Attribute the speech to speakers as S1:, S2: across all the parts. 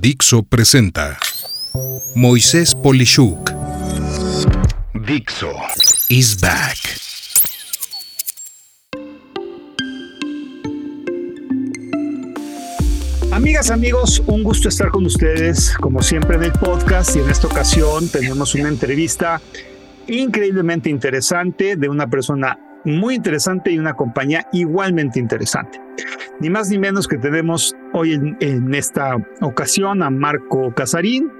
S1: Dixo presenta Moisés Polishuk. Dixo is back.
S2: Amigas, amigos, un gusto estar con ustedes, como siempre en el podcast, y en esta ocasión tenemos una entrevista increíblemente interesante de una persona muy interesante y una compañía igualmente interesante. Ni más ni menos que tenemos hoy en, esta ocasión a Marco Casarín,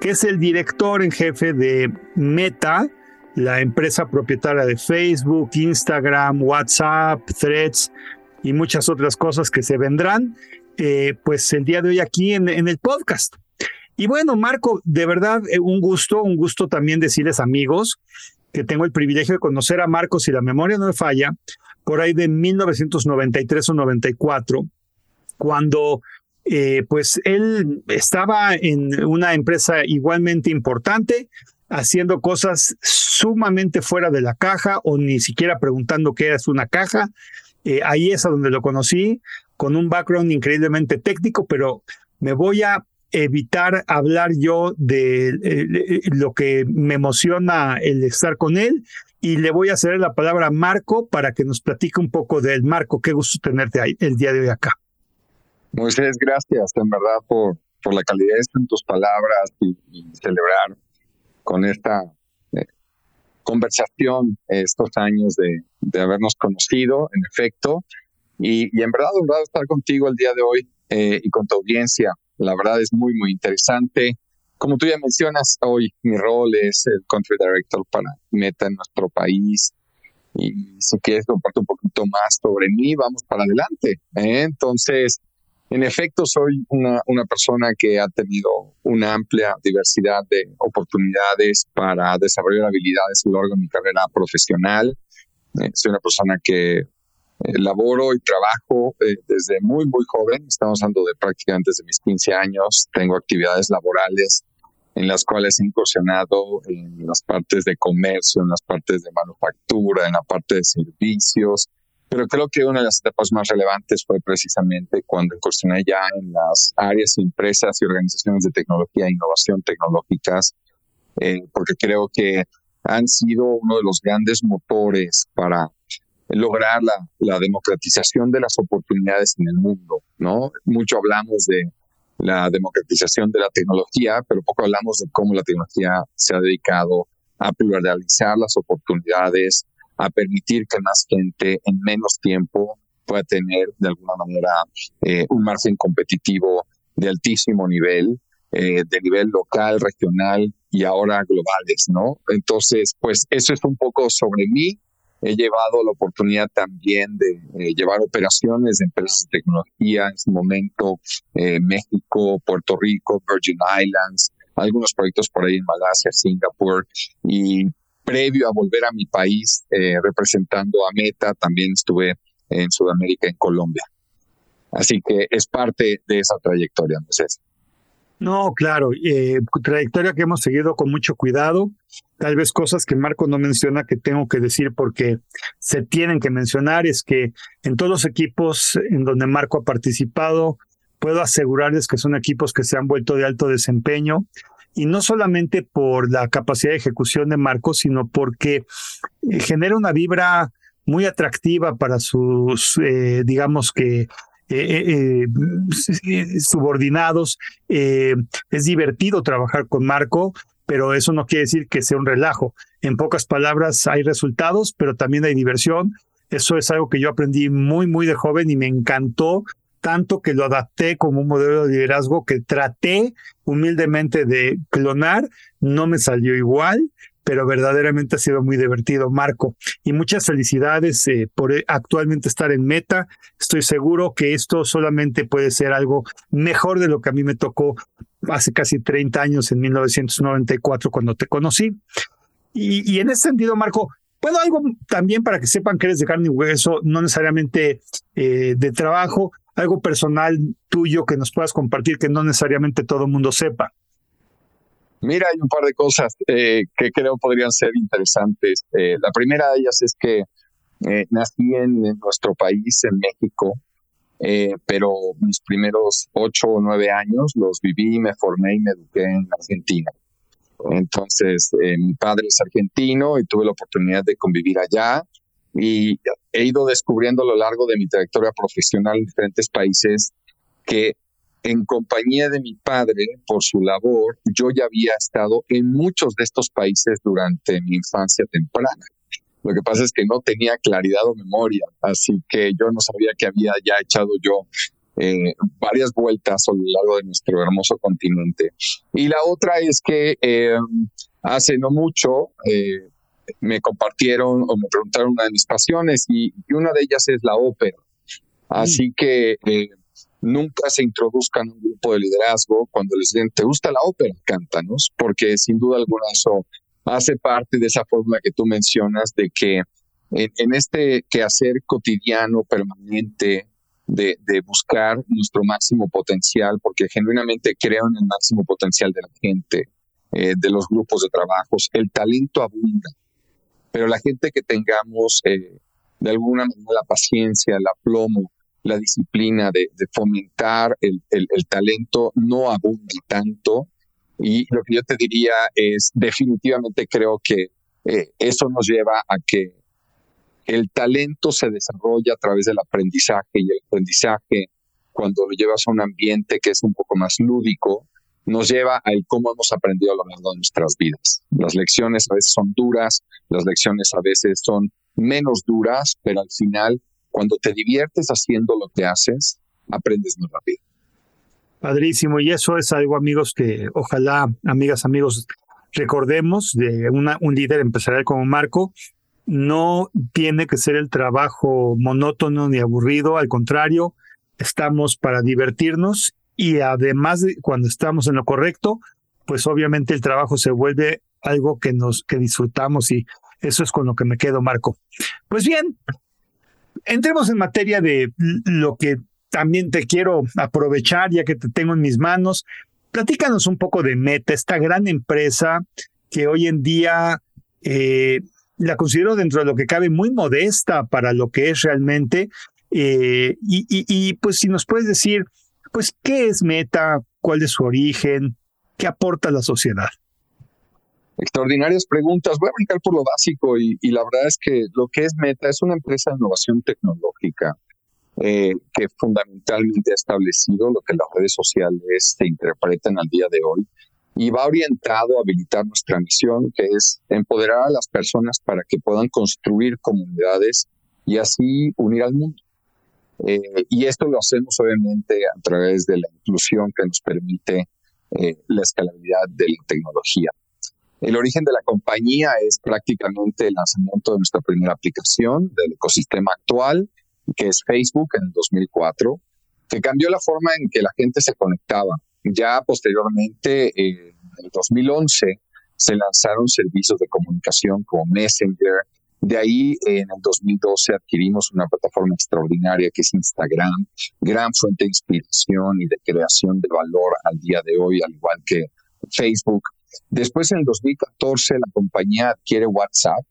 S2: que es el director en jefe de Meta, la empresa propietaria de Facebook, Instagram, WhatsApp, Threads y muchas otras cosas que se vendrán, eh, pues el día de hoy aquí en, el podcast. Y bueno, Marco, de verdad, eh, un gusto, un gusto también decirles amigos que tengo el privilegio de conocer a Marcos, si la memoria no me falla, por ahí de 1993 o 94, cuando eh, pues él estaba en una empresa igualmente importante, haciendo cosas sumamente fuera de la caja o ni siquiera preguntando qué es una caja. Eh, ahí es donde lo conocí, con un background increíblemente técnico, pero me voy a evitar hablar yo de eh, lo que me emociona el estar con él y le voy a hacer la palabra a Marco para que nos platique un poco del Marco, qué gusto tenerte ahí, el día de hoy acá.
S3: Moisés, gracias en verdad por, por la calidez en tus palabras y, celebrar con esta eh, conversación estos años de, de, habernos conocido, en efecto, y, y en verdad honrado estar contigo el día de hoy eh, y con tu audiencia. La verdad es muy, muy interesante. Como tú ya mencionas, hoy mi rol es el Country Director para Meta en nuestro país. Y si quieres compartir un poquito más sobre mí, vamos para adelante. ¿eh? Entonces, en efecto, soy una, persona que ha tenido una amplia diversidad de oportunidades para desarrollar habilidades a lo largo de mi carrera profesional. Eh, soy una persona que laboro y trabajo eh, desde muy, muy joven. Estamos hablando de prácticamente desde mis 15 años. Tengo actividades laborales en las cuales he incursionado en las partes de comercio, en las partes de manufactura, en la parte de servicios. Pero creo que una de las etapas más relevantes fue precisamente cuando incursioné ya en las áreas, empresas y organizaciones de tecnología e innovación tecnológicas, eh, porque creo que han sido uno de los grandes motores para lograr la, democratización de las oportunidades en el mundo, ¿no? Mucho hablamos de la democratización de la tecnología, pero poco hablamos de cómo la tecnología se ha dedicado a pluralizar las oportunidades, a permitir que más gente en menos tiempo pueda tener de alguna manera eh, un margen competitivo de altísimo nivel, eh, de nivel local, regional y ahora globales, ¿no? Entonces, pues eso es un poco sobre mí He llevado la oportunidad también de eh, llevar operaciones de empresas de tecnología en su momento, eh, México, Puerto Rico, Virgin Islands, algunos proyectos por ahí en Malasia, Singapur y previo a volver a mi país eh, representando a Meta, también estuve en Sudamérica, en Colombia. Así que es parte de esa trayectoria, Andrés.
S2: No, claro, eh, trayectoria que hemos seguido con mucho cuidado, tal vez cosas que Marco no menciona que tengo que decir porque se tienen que mencionar, es que en todos los equipos en donde Marco ha participado, puedo asegurarles que son equipos que se han vuelto de alto desempeño, y no solamente por la capacidad de ejecución de Marco, sino porque eh, genera una vibra muy atractiva para sus, eh, digamos que, eh, subordinados. es divertido trabajar con Marco, pero eso no quiere decir que sea un relajo. En pocas palabras, hay resultados, pero también hay diversión. Eso es algo que yo aprendí muy, muy de joven y me encantó tanto que lo adapté como un modelo de liderazgo que traté humildemente de clonar, no me salió igual, pero verdaderamente ha sido muy divertido, Marco. Y muchas felicidades eh, por eh, actualmente estar en meta. Estoy seguro que esto solamente puede ser algo mejor de lo que a mí me tocó hace casi 30 años, en 1994, cuando te conocí. Y, en ese sentido, Marco, bueno, algo también para que sepan que eres de carne y hueso, no necesariamente eh, de trabajo, algo personal tuyo que nos puedas compartir que no necesariamente todo el mundo sepa.
S3: Mira, hay un par de cosas eh, que creo podrían ser interesantes. Eh, la primera de ellas es que nací en, nuestro país, en México, eh, pero mis primeros ocho o nueve años los viví, me formé y me eduqué en Argentina. Entonces, eh, mi padre es argentino y tuve la oportunidad de convivir allá y he ido descubriendo a lo largo de mi trayectoria profesional en diferentes países que en compañía de mi padre, por su labor, yo ya había estado en muchos de estos países durante mi infancia temprana. Lo que pasa es que no tenía claridad o memoria, así que yo no sabía que había ya echado yo eh, varias vueltas a lo largo de nuestro hermoso continente. Y la otra es que eh, hace no mucho eh, me compartieron o me preguntaron una de mis pasiones y, una de ellas es la ópera. Así mm. que nunca se introduzcan en un grupo de liderazgo cuando les dicen, ¿te gusta la ópera? Cántanos, porque sin duda alguna eso hace parte de esa fórmula que tú mencionas de que en, este quehacer cotidiano, permanente, de, buscar nuestro máximo potencial, porque genuinamente creo en el máximo potencial de la gente, eh, de los grupos de trabajos, el talento abunda, pero la gente que tengamos eh, de alguna manera la paciencia, el aplomo, la disciplina de, fomentar el, talento no abunda tanto y lo que yo te diría es, definitivamente creo que eh, eso nos lleva a que el talento se desarrolla a través del aprendizaje y el aprendizaje, cuando lo llevas a un ambiente que es un poco más lúdico, nos lleva a cómo hemos aprendido a lo largo de nuestras vidas. Las lecciones a veces son duras, las lecciones a veces son menos duras, pero al final, cuando te diviertes haciendo lo que haces, aprendes más rápido.
S2: Padrísimo. Y eso es algo, amigos, que ojalá, amigas, amigos, recordemos de un líder empresarial como Marco. No tiene que ser el trabajo monótono ni aburrido, al contrario, estamos para divertirnos y además de cuando estamos en lo correcto, pues obviamente el trabajo se vuelve algo que nos que disfrutamos y eso es con lo que me quedo, Marco. Pues bien, entremos en materia de lo que también te quiero aprovechar ya que te tengo en mis manos. Platícanos un poco de Meta, esta gran empresa que hoy en día eh, la considero dentro de lo que cabe muy modesta para lo que es realmente. Eh, y, pues si nos puedes decir, pues, ¿qué es Meta? ¿Cuál es su origen? ¿Qué aporta a la sociedad?
S3: Extraordinarias preguntas. Voy a brincar por lo básico y, y la verdad es que lo que es Meta es una empresa de innovación tecnológica eh, que fundamentalmente ha establecido lo que las redes sociales se interpretan al día de hoy y va orientado a habilitar nuestra misión, que es empoderar a las personas para que puedan construir comunidades y así unir al mundo. Eh, y esto lo hacemos obviamente a través de la inclusión que nos permite eh, la escalabilidad de la tecnología. El origen de la compañía es prácticamente el lanzamiento de nuestra primera aplicación del ecosistema actual que es Facebook en el 2004, que cambió la forma en que la gente se conectaba. Ya posteriormente, en el 2011, se lanzaron servicios de comunicación como Messenger. De ahí, en el 2012, adquirimos una plataforma extraordinaria que es Instagram, gran fuente de inspiración y de creación de valor al día de hoy, al igual que Facebook. Después, en el 2014, la compañía adquiere WhatsApp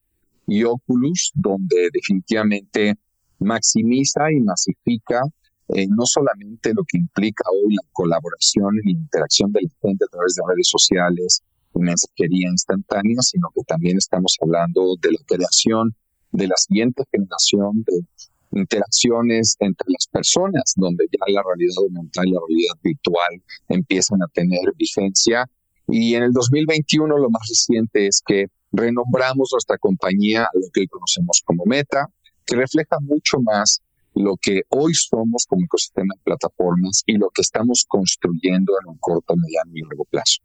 S3: y Oculus, donde definitivamente maximiza y masifica eh, no solamente lo que implica hoy la colaboración y la interacción de la gente a través de redes sociales y mensajería instantánea, sino que también estamos hablando de la creación de la siguiente generación de interacciones entre las personas, donde ya la realidad aumentada y la realidad virtual empiezan a tener vigencia. Y en el 2021 lo más reciente es que renombramos nuestra compañía a lo que hoy conocemos como Meta, que refleja mucho más lo que hoy somos como ecosistema de plataformas y lo que estamos construyendo en un corto, mediano y largo plazo.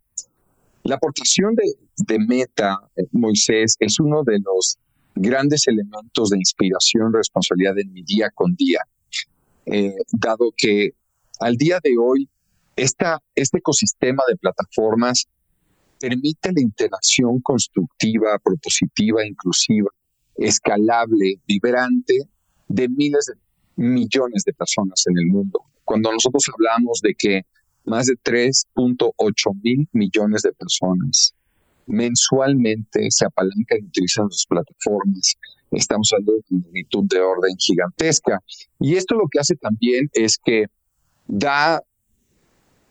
S3: La aportación de, Meta, eh, Moisés, es uno de los grandes elementos de inspiración, responsabilidad en mi día con día, eh, dado que al día de hoy este ecosistema de plataformas permite la interacción constructiva, propositiva, inclusiva escalable, vibrante de miles de millones de personas en el mundo. Cuando nosotros hablamos de que más de 3.8 mil millones de personas mensualmente se apalancan y utilizan sus plataformas estamos hablando de magnitud de orden gigantesca. Y esto lo que hace también es que da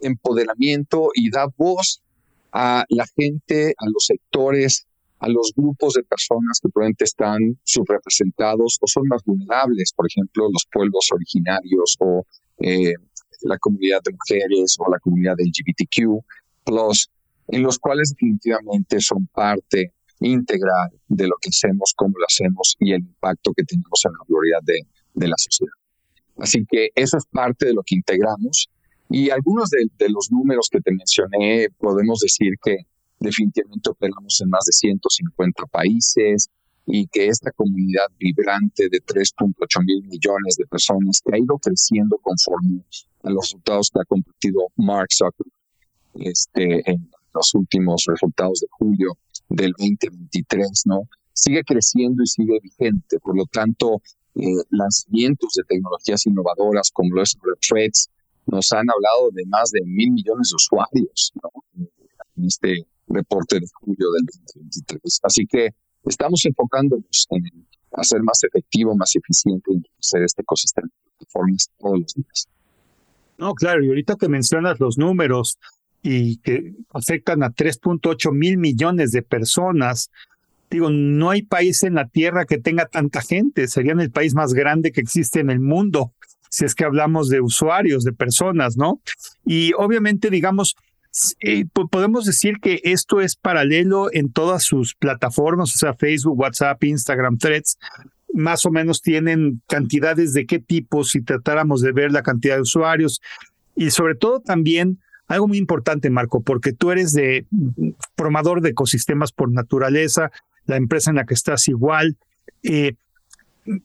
S3: empoderamiento y da voz a la gente, a los sectores, a los grupos de personas que probablemente están subrepresentados o son más vulnerables, por ejemplo, los pueblos originarios o eh, la comunidad de mujeres o la comunidad LGBTQ, en los cuales definitivamente son parte integral de lo que hacemos, cómo lo hacemos y el impacto que tenemos en la gloria de, la sociedad. Así que eso es parte de lo que integramos. Y algunos de, los números que te mencioné, podemos decir que definitivamente operamos en más de 150 países y que esta comunidad vibrante de 3.8 mil millones de personas que ha ido creciendo conforme a los resultados que ha compartido Mark Zuckerberg este, en los últimos resultados de julio del 2023, ¿no? Sigue creciendo y sigue vigente. Por lo tanto, eh, lanzamientos de tecnologías innovadoras como los Threads nos han hablado de más de mil millones de usuarios ¿no? en este reporte de julio del 2023. Así que estamos enfocándonos en hacer más efectivo, más eficiente hacer este ecosistema de plataformas todos los días.
S2: No, claro, y ahorita que mencionas los números y que afectan a 3.8 mil millones de personas, digo, no hay país en la Tierra que tenga tanta gente, serían el país más grande que existe en el mundo, si es que hablamos de usuarios, de personas, ¿no? Y obviamente, digamos, eh, podemos decir que esto es paralelo en todas sus plataformas, o sea, Facebook, WhatsApp, Instagram, Threads, más o menos tienen cantidades de qué tipo si tratáramos de ver la cantidad de usuarios y sobre todo también algo muy importante, Marco, porque tú eres de formador de ecosistemas por naturaleza, la empresa en la que estás igual. Eh,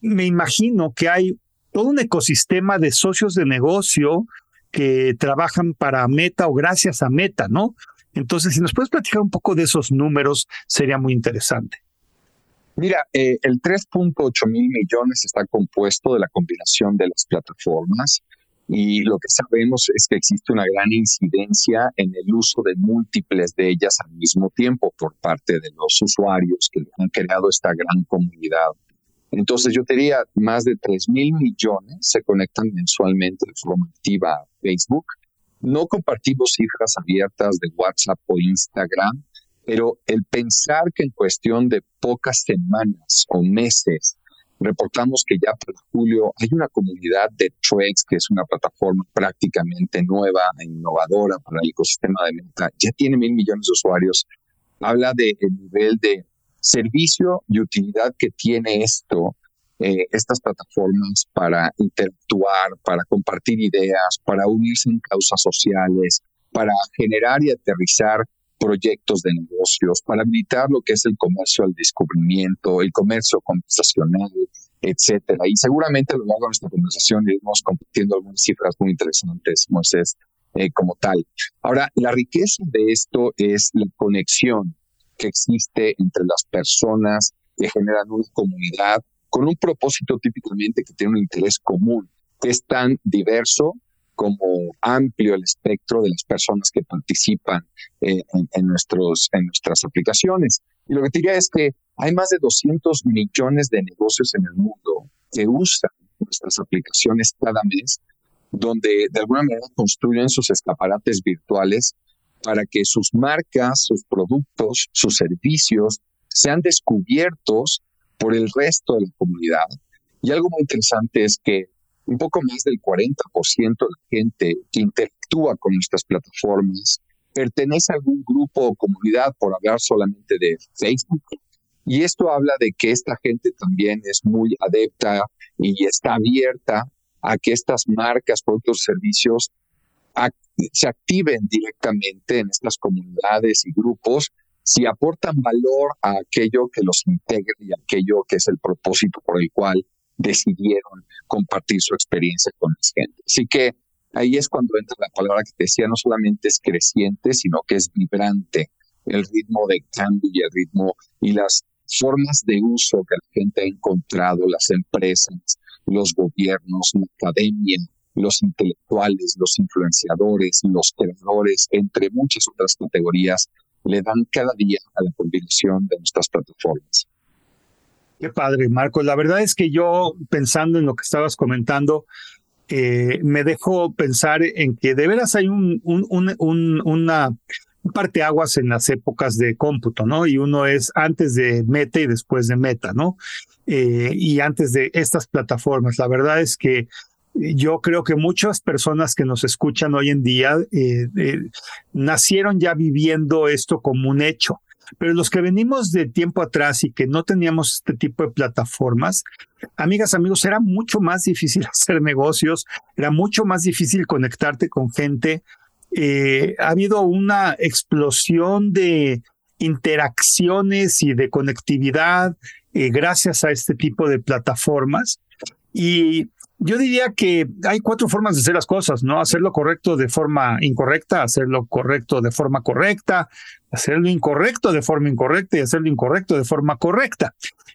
S2: me imagino que hay todo un ecosistema de socios de negocio que trabajan para Meta o gracias a Meta, ¿no? Entonces, si nos puedes platicar un poco de esos números, sería muy interesante.
S3: Mira, eh, el 3.8 mil millones está compuesto de la combinación de las plataformas y lo que sabemos es que existe una gran incidencia en el uso de múltiples de ellas al mismo tiempo por parte de los usuarios que han creado esta gran comunidad entonces yo diría, más de 3 mil millones se conectan mensualmente de forma activa a Facebook. No compartimos cifras abiertas de WhatsApp o Instagram, pero el pensar que en cuestión de pocas semanas o meses reportamos que ya para julio hay una comunidad de Threads, que es una plataforma prácticamente nueva e innovadora para el ecosistema de Meta, ya tiene mil millones de usuarios, habla del nivel de servicio y utilidad que tiene esto, eh, estas plataformas para interactuar, para compartir ideas, para unirse en causas sociales, para generar y aterrizar proyectos de negocios, para habilitar lo que es el comercio al descubrimiento, el comercio conversacional, etcétera. Y seguramente a lo largo de nuestra conversación iremos compartiendo algunas cifras muy interesantes, Moisés, eh, como tal. Ahora, la riqueza de esto es la conexión que existe entre las personas que generan una comunidad con un propósito típicamente que tiene un interés común, que es tan diverso como amplio el espectro de las personas que participan eh, en, nuestros, en nuestras aplicaciones. Y lo que diría es que hay más de 200 millones de negocios en el mundo que usan nuestras aplicaciones cada mes, donde de alguna manera construyen sus escaparates virtuales para que sus marcas, sus productos, sus servicios sean descubiertos por el resto de la comunidad. Y algo muy interesante es que un poco más del 40% de la gente que interactúa con nuestras plataformas pertenece a algún grupo o comunidad, por hablar solamente de Facebook. Y esto habla de que esta gente también es muy adepta y está abierta a que estas marcas, productos, servicios se activen directamente en estas comunidades y grupos si aportan valor a aquello que los integra y aquello que es el propósito por el cual decidieron compartir su experiencia con la gente. Así que ahí es cuando entra la palabra que decía, no solamente es creciente, sino que es vibrante el ritmo de cambio y el ritmo y las formas de uso que la gente ha encontrado, las empresas, los gobiernos, la academia, los intelectuales, los influenciadores, los creadores, entre muchas otras categorías, le dan cada día a la combinación de nuestras plataformas.
S2: Qué padre, Marco. La verdad es que yo, pensando en lo que estabas comentando, eh, me dejo pensar en que de veras hay un, un, un, un parteaguas en las épocas de cómputo, ¿no? Y uno es antes de Meta y después de Meta, ¿no? Eh, y antes de estas plataformas. La verdad es que yo creo que muchas personas que nos escuchan hoy en día eh, nacieron ya viviendo esto como un hecho. Pero los que venimos de tiempo atrás y que no teníamos este tipo de plataformas, amigas, amigos, era mucho más difícil hacer negocios, era mucho más difícil conectarte con gente. Eh, ha habido una explosión de interacciones y de conectividad eh, gracias a este tipo de plataformas. Y yo diría que hay cuatro formas de hacer las cosas, ¿no? Hacerlo correcto de forma incorrecta, hacerlo correcto de forma correcta, hacerlo incorrecto de forma incorrecta y hacerlo incorrecto de forma correcta.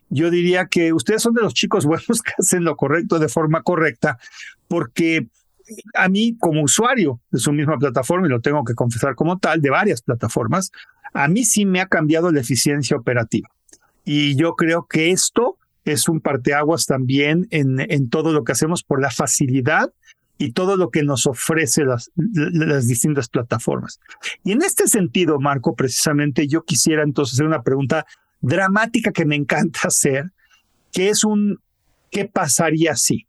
S2: Yo diría que ustedes son de los chicos buenos que hacen lo correcto de forma correcta, porque a mí como usuario de su misma plataforma, y lo tengo que confesar como tal, de varias plataformas, a mí sí me ha cambiado la eficiencia operativa. Y yo creo que esto es un parteaguas también en, en todo lo que hacemos por la facilidad y todo lo que nos ofrece las, las distintas plataformas. Y en este sentido, Marco, precisamente yo quisiera entonces hacer una pregunta dramática que me encanta hacer, que es un ¿qué pasaría si?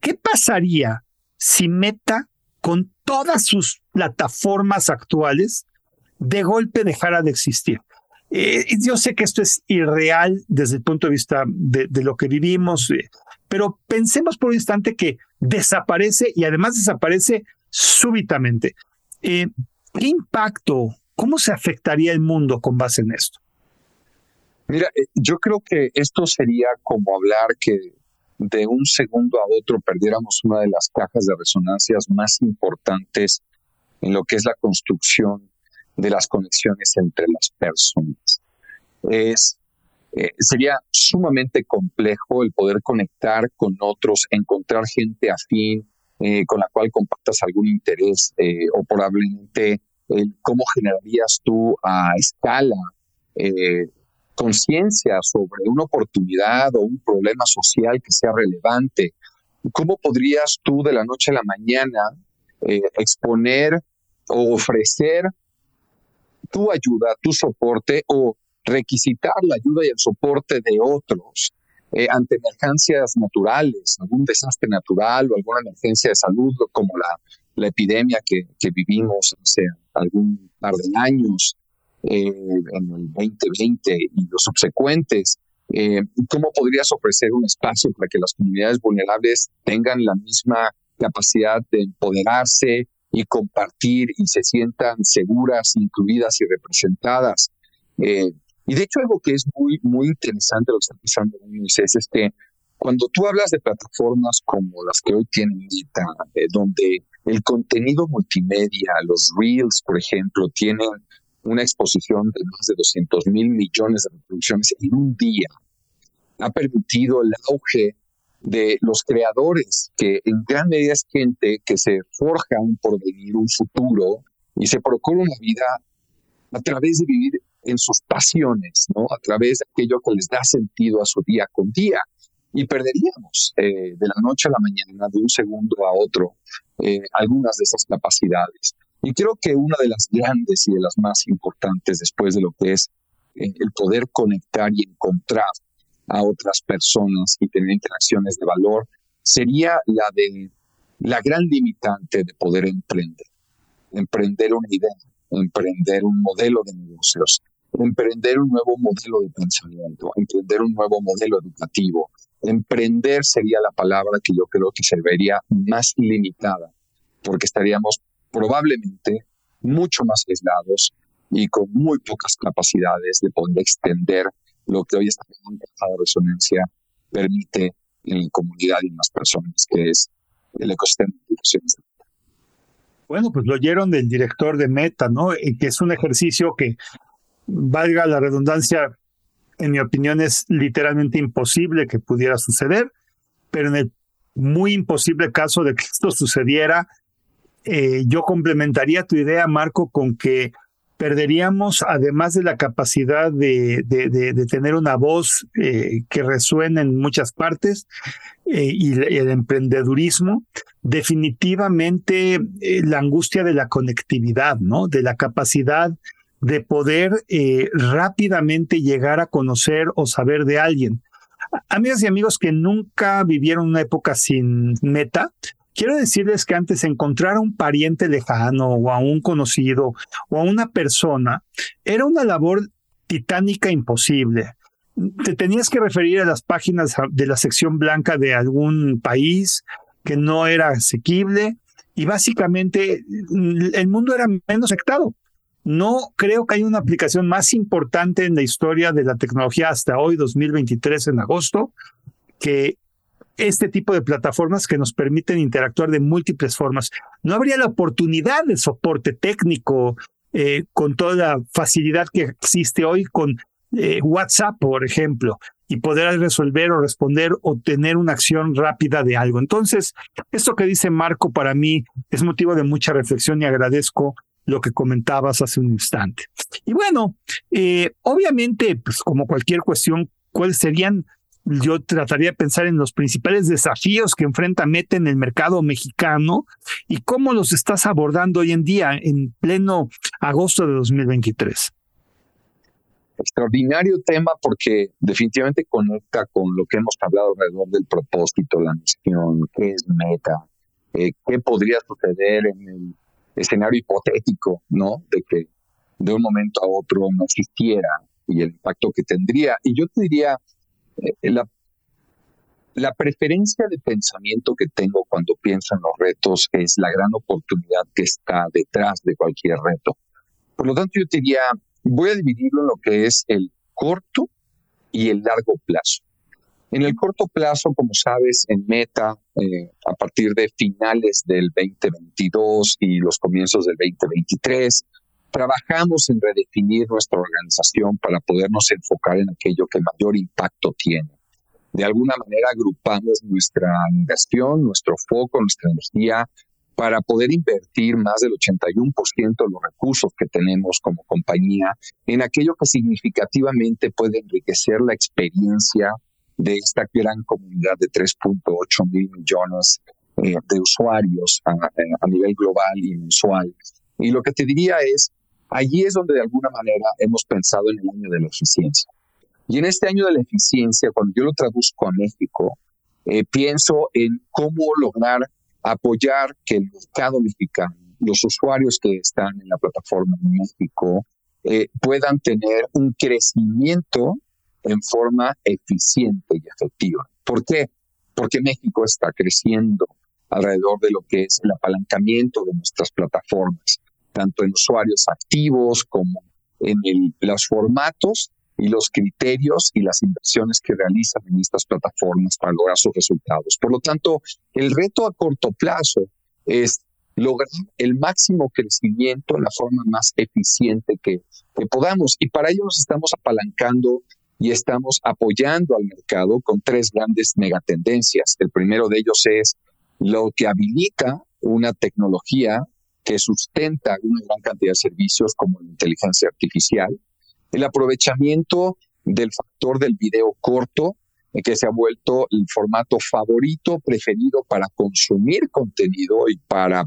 S2: ¿Qué pasaría si Meta, con todas sus plataformas actuales, de golpe dejara de existir? Eh, yo sé que esto es irreal desde el punto de vista de, lo que vivimos, eh, pero pensemos por un instante que desaparece y además desaparece súbitamente. Eh, ¿Qué impacto, cómo se afectaría el mundo con base en esto?
S3: Mira, yo creo que esto sería como hablar que de un segundo a otro perdiéramos una de las cajas de resonancias más importantes en lo que es la construcción de las conexiones entre las personas. Es, eh, sería sumamente complejo el poder conectar con otros, encontrar gente afín eh, con la cual compartas algún interés eh, o probablemente cómo generarías tú a escala conciencia sobre una oportunidad o un problema social que sea relevante. ¿Cómo podrías tú de la noche a la mañana exponer o ofrecer tu ayuda, tu soporte o requisitar la ayuda y el soporte de otros eh, ante emergencias naturales, algún desastre natural o alguna emergencia de salud como la, la epidemia que, que, vivimos hace algún par de años eh, en el 2020 y los subsecuentes. Eh, ¿Cómo podrías ofrecer un espacio para que las comunidades vulnerables tengan la misma capacidad de empoderarse, y compartir y se sientan seguras, incluidas y representadas. Eh, y de hecho algo que es muy, muy interesante lo que está pasando es este, cuando tú hablas de plataformas como las que hoy tienen Meta, eh, donde el contenido multimedia, los Reels, por ejemplo, tienen una exposición de más de 200 mil millones de reproducciones en un día, ha permitido el auge de los creadores, que en gran medida es gente que se forja un porvenir, un futuro, y se procura una vida a través de vivir en sus pasiones, ¿no? A través de aquello que les da sentido a su día con día. Y perderíamos eh, de la noche a la mañana, de un segundo a otro, eh, algunas de esas capacidades. Y creo que una de las grandes y de las más importantes después de lo que es eh, el poder conectar y encontrar a otras personas y tener interacciones de valor, sería la de la gran limitante de poder emprender. Emprender una idea, emprender un modelo de negocios, emprender un nuevo modelo de pensamiento, emprender un nuevo modelo educativo. Emprender sería la palabra que yo creo que se vería más limitada, porque estaríamos probablemente mucho más aislados y con muy pocas capacidades de poder extender lo que hoy está en caja de resonancia permite en la comunidad y en las personas, que es el ecosistema de aplicaciones.
S2: Bueno, pues lo oyeron del director de Meta, ¿no? Y que es un ejercicio que, valga la redundancia, en mi opinión es literalmente imposible que pudiera suceder, pero en el muy imposible caso de que esto sucediera, eh, yo complementaría tu idea, Marco, con que perderíamos, además de la capacidad de, de, tener una voz eh, que resuene en muchas partes eh, y el emprendedurismo, definitivamente eh, la angustia de la conectividad, ¿no? De la capacidad de poder rápidamente llegar a conocer o saber de alguien. Amigas y amigos que nunca vivieron una época sin meta, Quiero decirles que antes encontrar a un pariente lejano o a un conocido o a una persona era una labor titánica imposible. Te tenías que referir a las páginas de la sección blanca de algún país que no era asequible y básicamente el mundo era menos afectado. No creo que haya una aplicación más importante en la historia de la tecnología hasta hoy, 2023 en agosto, que este tipo de plataformas que nos permiten interactuar de múltiples formas. No habría la oportunidad de soporte técnico eh, con toda la facilidad que existe hoy con eh, WhatsApp, por ejemplo, y poder resolver o responder o tener una acción rápida de algo. Entonces, esto que dice Marco para mí es motivo de mucha reflexión y agradezco lo que comentabas hace un instante. Y bueno, eh, obviamente, pues como cualquier cuestión, ¿cuáles serían yo trataría de pensar en los principales desafíos que enfrenta Meta en el mercado mexicano y cómo los estás abordando hoy en día en pleno agosto de 2023.
S3: Extraordinario tema porque definitivamente conecta con lo que hemos hablado alrededor del propósito, la misión, qué es Meta, eh, qué podría suceder en el escenario hipotético, ¿no? De que de un momento a otro no existiera y el impacto que tendría. Y yo te diría, la, la preferencia de pensamiento que tengo cuando pienso en los retos es la gran oportunidad que está detrás de cualquier reto. Por lo tanto, yo diría, voy a dividirlo en lo que es el corto y el largo plazo. En el corto plazo, como sabes, en Meta, eh, a partir de finales del 2022 y los comienzos del 2023, Trabajamos en redefinir nuestra organización para podernos enfocar en aquello que mayor impacto tiene. De alguna manera agrupamos nuestra inversión, nuestro foco, nuestra energía para poder invertir más del 81% de los recursos que tenemos como compañía en aquello que significativamente puede enriquecer la experiencia de esta gran comunidad de 3.8 mil millones eh, de usuarios a, a, nivel global y mensual. Y lo que te diría es, Allí es donde de alguna manera hemos pensado en el año de la eficiencia. Y en este año de la eficiencia, cuando yo lo traduzco a México, eh, pienso en cómo lograr apoyar que el mercado mexicano, los usuarios que están en la plataforma en México, eh, puedan tener un crecimiento en forma eficiente y efectiva. ¿Por qué? Porque México está creciendo alrededor de lo que es el apalancamiento de nuestras plataformas tanto en usuarios activos como en los formatos y los criterios y las inversiones que realizan en estas plataformas para lograr sus resultados. Por lo tanto, el reto a corto plazo es lograr el máximo crecimiento en la forma más eficiente que, que podamos. Y para ello nos estamos apalancando y estamos apoyando al mercado con tres grandes megatendencias. El primero de ellos es lo que habilita una tecnología que sustenta una gran cantidad de servicios como la inteligencia artificial, el aprovechamiento del factor del video corto, eh, que se ha vuelto el formato favorito, preferido para consumir contenido y para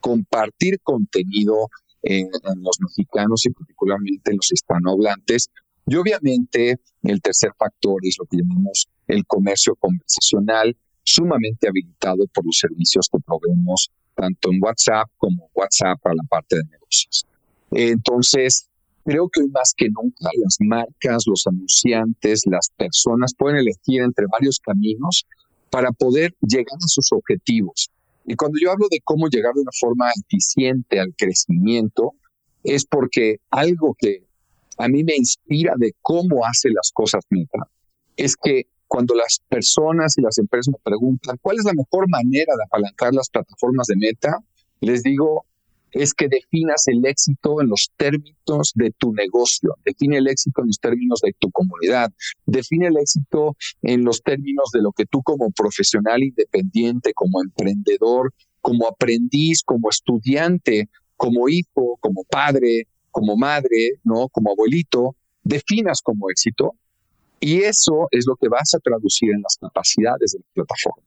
S3: compartir contenido en, los mexicanos y particularmente en los hispanohablantes. Y obviamente el tercer factor es lo que llamamos el comercio conversacional, sumamente habilitado por los servicios que proveemos tanto en WhatsApp como WhatsApp para la parte de negocios. Entonces, creo que hoy más que nunca las marcas, los anunciantes, las personas pueden elegir entre varios caminos para poder llegar a sus objetivos. Y cuando yo hablo de cómo llegar de una forma eficiente al crecimiento, es porque algo que a mí me inspira de cómo hace las cosas Meta es que cuando las personas y las empresas me preguntan cuál es la mejor manera de apalancar las plataformas de meta, les digo, es que definas el éxito en los términos de tu negocio, define el éxito en los términos de tu comunidad, define el éxito en los términos de lo que tú como profesional independiente, como emprendedor, como aprendiz, como estudiante, como hijo, como padre, como madre, ¿no? Como abuelito, definas como éxito y eso es lo que vas a traducir en las capacidades de la plataforma.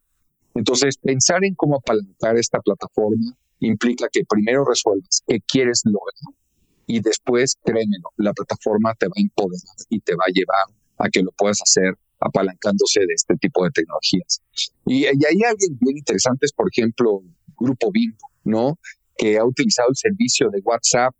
S3: Entonces, pensar en cómo apalancar esta plataforma implica que primero resuelvas qué quieres lograr y después, créemelo, la plataforma te va a empoderar y te va a llevar a que lo puedas hacer apalancándose de este tipo de tecnologías. Y, hay alguien bien interesante, es por ejemplo, Grupo Bimbo, ¿no? Que ha utilizado el servicio de WhatsApp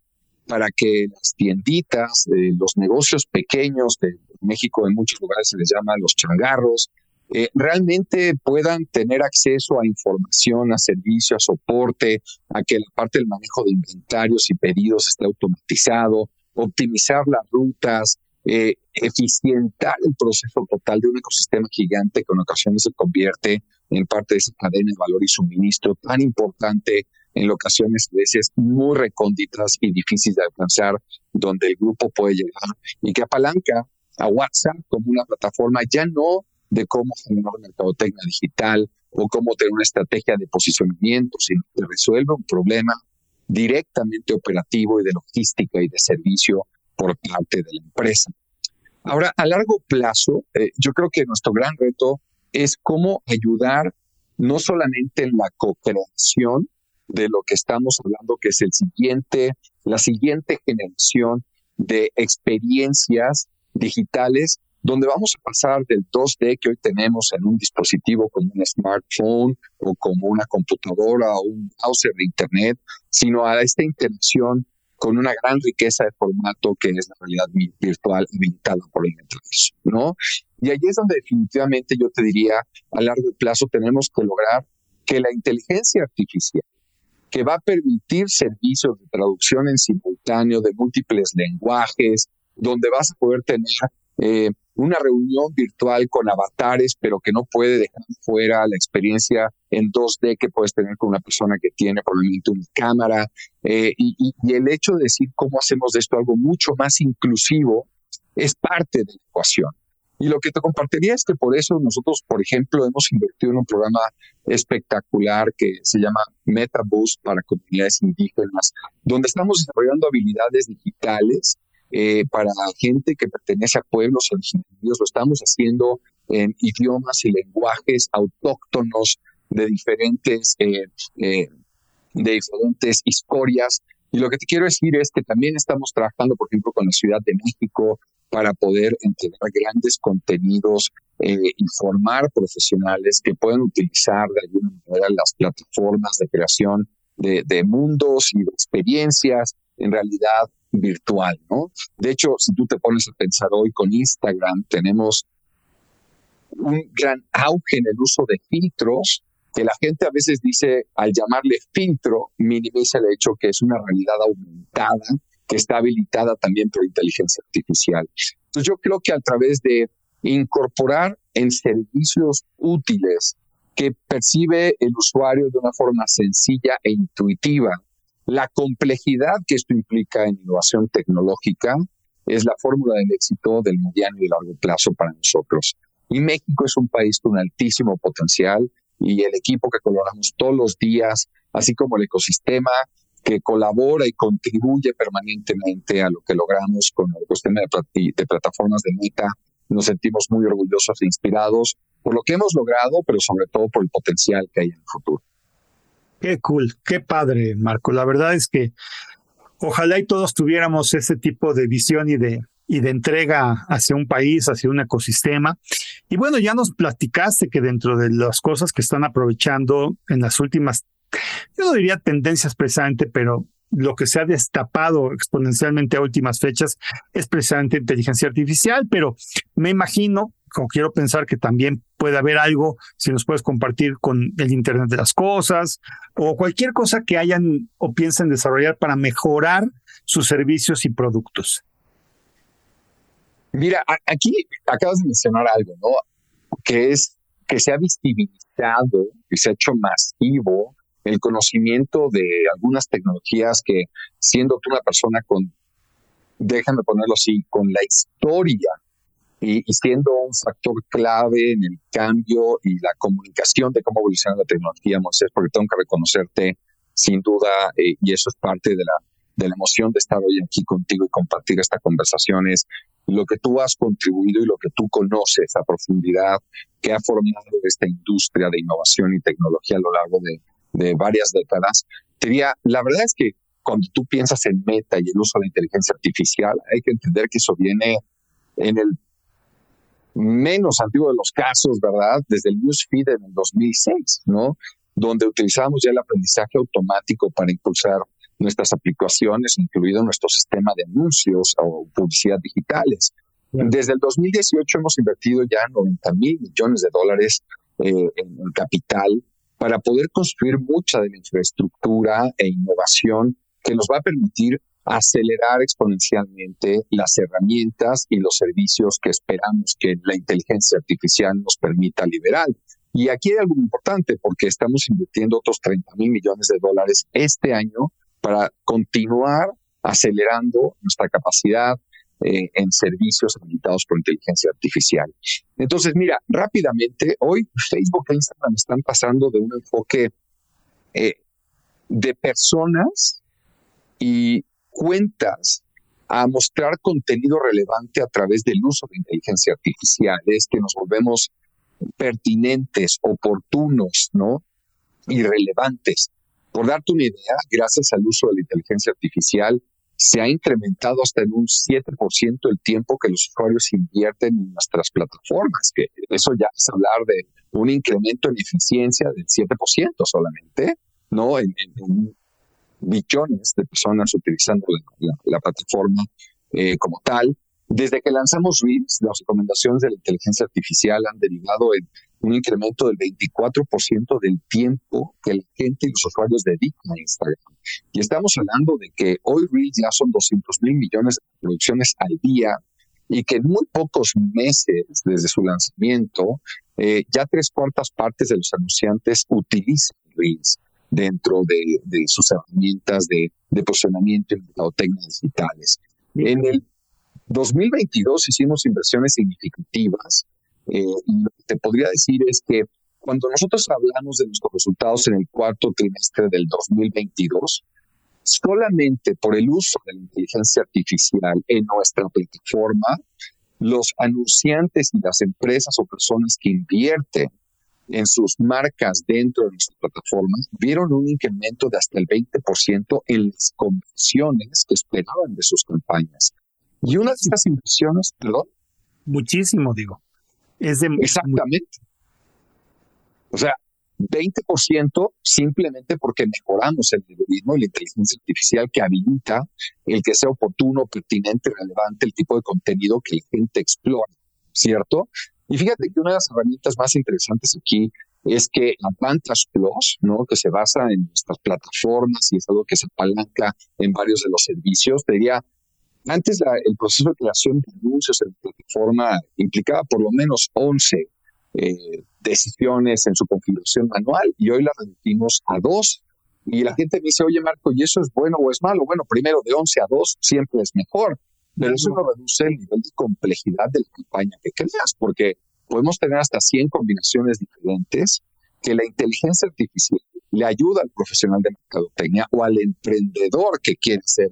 S3: para que las tienditas, los negocios pequeños de México en muchos lugares se les llama los changarros, eh, realmente puedan tener acceso a información, a servicio, a soporte, a que la parte del manejo de inventarios y pedidos esté automatizado, optimizar las rutas, eh, eficientar el proceso total de un ecosistema gigante que en ocasiones se convierte en parte de esa cadena de valor y suministro tan importante en ocasiones a veces muy recónditas y difíciles de alcanzar, donde el grupo puede llegar y que apalanca a WhatsApp como una plataforma ya no de cómo generar mercadotecnia digital o cómo tener una estrategia de posicionamiento, sino que resuelve un problema directamente operativo y de logística y de servicio por parte de la empresa. Ahora, a largo plazo, eh, yo creo que nuestro gran reto es cómo ayudar no solamente en la co-creación de lo que estamos hablando, que es el siguiente, la siguiente generación de experiencias digitales, donde vamos a pasar del 2D que hoy tenemos en un dispositivo como un smartphone o como una computadora o un browser de Internet, sino a esta interacción con una gran riqueza de formato que es la realidad virtual habilitada por el metaverso, ¿no? Y allí es donde definitivamente yo te diría, a largo plazo tenemos que lograr que la inteligencia artificial, que va a permitir servicios de traducción en simultáneo de múltiples lenguajes, donde vas a poder tener eh, una reunión virtual con avatares, pero que no puede dejar fuera la experiencia en 2D que puedes tener con una persona que tiene probablemente una cámara. Eh, y, y, el hecho de decir cómo hacemos de esto algo mucho más inclusivo es parte de la ecuación. Y lo que te compartiría es que por eso nosotros, por ejemplo, hemos invertido en un programa espectacular que se llama MetaBoost para comunidades indígenas, donde estamos desarrollando habilidades digitales eh, para gente que pertenece a pueblos originarios. Lo estamos haciendo en idiomas y lenguajes autóctonos de diferentes, eh, eh, de diferentes historias. Y lo que te quiero decir es que también estamos trabajando, por ejemplo, con la Ciudad de México para poder entregar grandes contenidos y formar profesionales que puedan utilizar de alguna manera las plataformas de creación de, de mundos y de experiencias en realidad virtual, ¿no? De hecho, si tú te pones a pensar hoy con Instagram, tenemos un gran auge en el uso de filtros que la gente a veces dice, al llamarle filtro, minimiza el hecho que es una realidad aumentada que está habilitada también por inteligencia artificial. Entonces yo creo que a través de incorporar en servicios útiles que percibe el usuario de una forma sencilla e intuitiva, la complejidad que esto implica en innovación tecnológica es la fórmula del éxito del mediano y largo plazo para nosotros. Y México es un país con altísimo potencial y el equipo que colaboramos todos los días, así como el ecosistema que colabora y contribuye permanentemente a lo que logramos con el ecosistema de, de plataformas de Meta, nos sentimos muy orgullosos e inspirados por lo que hemos logrado, pero sobre todo por el potencial que hay en el futuro.
S2: Qué cool, qué padre, Marco. La verdad es que ojalá y todos tuviéramos ese tipo de visión y de, y de entrega hacia un país, hacia un ecosistema. Y bueno, ya nos platicaste que dentro de las cosas que están aprovechando en las últimas, yo no diría tendencias precisamente, pero lo que se ha destapado exponencialmente a últimas fechas es precisamente inteligencia artificial, pero me imagino como quiero pensar que también puede haber algo, si nos puedes compartir con el Internet de las Cosas o cualquier cosa que hayan o piensen desarrollar para mejorar sus servicios y productos.
S3: Mira, aquí acabas de mencionar algo, ¿no? Que es que se ha visibilizado y se ha hecho masivo el conocimiento de algunas tecnologías que siendo tú una persona con, déjame ponerlo así, con la historia y, siendo un factor clave en el cambio y la comunicación de cómo evoluciona la tecnología, Moisés, porque tengo que reconocerte sin duda, eh, y eso es parte de la de la emoción de estar hoy aquí contigo y compartir esta conversación es lo que tú has contribuido y lo que tú conoces a profundidad que ha formado esta industria de innovación y tecnología a lo largo de, de varias décadas. Diría, la verdad es que cuando tú piensas en meta y el uso de inteligencia artificial, hay que entender que eso viene en el menos antiguo de los casos, ¿verdad? Desde el newsfeed en el 2006, ¿no? Donde utilizamos ya el aprendizaje automático para impulsar nuestras aplicaciones, incluido nuestro sistema de anuncios o publicidad digitales. Desde el 2018 hemos invertido ya 90 mil millones de dólares eh, en capital para poder construir mucha de la infraestructura e innovación que nos va a permitir acelerar exponencialmente las herramientas y los servicios que esperamos que la inteligencia artificial nos permita liberar. Y aquí hay algo importante porque estamos invirtiendo otros 30 mil millones de dólares este año para continuar acelerando nuestra capacidad eh, en servicios habilitados por inteligencia artificial. Entonces, mira, rápidamente, hoy Facebook e Instagram están pasando de un enfoque eh, de personas y cuentas a mostrar contenido relevante a través del uso de inteligencia artificial. Es que nos volvemos pertinentes, oportunos, ¿no? Y relevantes. Por darte una idea, gracias al uso de la inteligencia artificial, se ha incrementado hasta en un 7% el tiempo que los usuarios invierten en nuestras plataformas, que eso ya es hablar de un incremento en eficiencia del 7% solamente, ¿no? En, en, billones de personas utilizando la, plataforma eh, como tal. Desde que lanzamos Reels, las recomendaciones de la inteligencia artificial han derivado en un incremento del 24% del tiempo que la gente y los usuarios dedican a Instagram. Y estamos hablando de que hoy Reels ya son 200 mil millones de producciones al día y que en muy pocos meses desde su lanzamiento, eh, ya tres cuartas partes de los anunciantes utilizan Reels dentro de, sus herramientas de, posicionamiento y mercadotecnia digitales. En el 2022 hicimos inversiones significativas eh, lo que te podría decir es que cuando nosotros hablamos de nuestros resultados en el cuarto trimestre del 2022, solamente por el uso de la inteligencia artificial en nuestra plataforma, los anunciantes y las empresas o personas que invierten en sus marcas dentro de nuestra plataforma vieron un incremento de hasta el 20% en las conversiones que esperaban de sus campañas. Y una de estas inversiones, perdón.
S2: Muchísimo, digo.
S3: Exactamente. O sea, 20% simplemente porque mejoramos el algoritmo y la inteligencia artificial que habilita el que sea oportuno, pertinente, relevante el tipo de contenido que la gente explora, ¿cierto? Y fíjate que una de las herramientas más interesantes aquí es que Advantage Plus, ¿no? que se basa en nuestras plataformas y es algo que se apalanca en varios de los servicios, diría, antes el proceso de creación de anuncios en la plataforma implicaba por lo menos 11 eh, decisiones en su configuración manual y hoy la reducimos a dos. Y la gente me dice, oye Marco, ¿y eso es bueno o es malo? Bueno, primero de 11 a 2 siempre es mejor pero eso no reduce el nivel de complejidad de la campaña que creas, porque podemos tener hasta 100 combinaciones diferentes que la inteligencia artificial le ayuda al profesional de mercadotecnia o al emprendedor que quiere hacer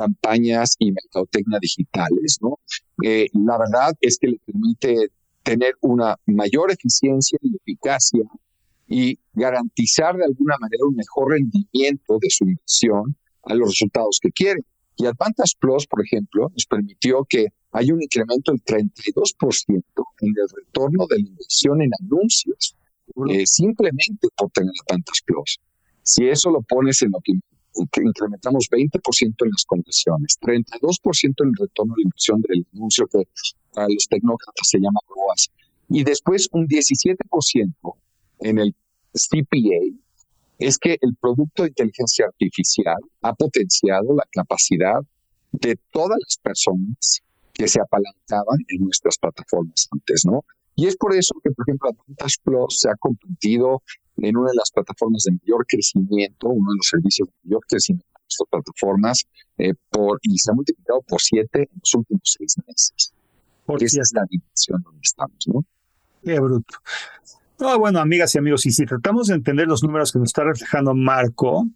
S3: campañas y mercadotecnia digitales, ¿no? Eh, la verdad es que le permite tener una mayor eficiencia y eficacia y garantizar de alguna manera un mejor rendimiento de su inversión a los resultados que quiere. Y Advantage Plus, por ejemplo, nos permitió que haya un incremento del 32% en el retorno de la inversión en anuncios, eh, simplemente por tener Advantage Plus. Si eso lo pones en lo que, incrementamos 20% en las conversiones, 32% en el retorno de inversión del anuncio que para los tecnócratas se llama ROAS, y después un 17% en el CPA, es que el producto de inteligencia artificial ha potenciado la capacidad de todas las personas que se apalancaban en nuestras plataformas antes, ¿no? Y es por eso que, por ejemplo, Advantage Plus se ha convertido en una de las plataformas de mayor crecimiento, uno de los servicios de mayor crecimiento de nuestras plataformas, eh, por, y se ha multiplicado por siete en los últimos seis meses. Porque esa es la dimensión donde estamos, ¿no?
S2: Qué bruto. No, bueno, amigas y amigos, y si tratamos de entender los números que nos está reflejando Marco,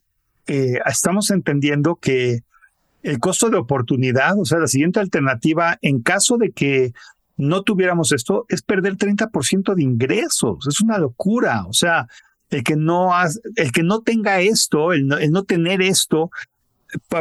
S2: eh, estamos entendiendo que el costo de oportunidad, o sea, la siguiente alternativa, en caso de que no tuviéramos esto, es perder 30% de ingresos. Es una locura. O sea, el que no, el que no tenga esto, el no, tener esto,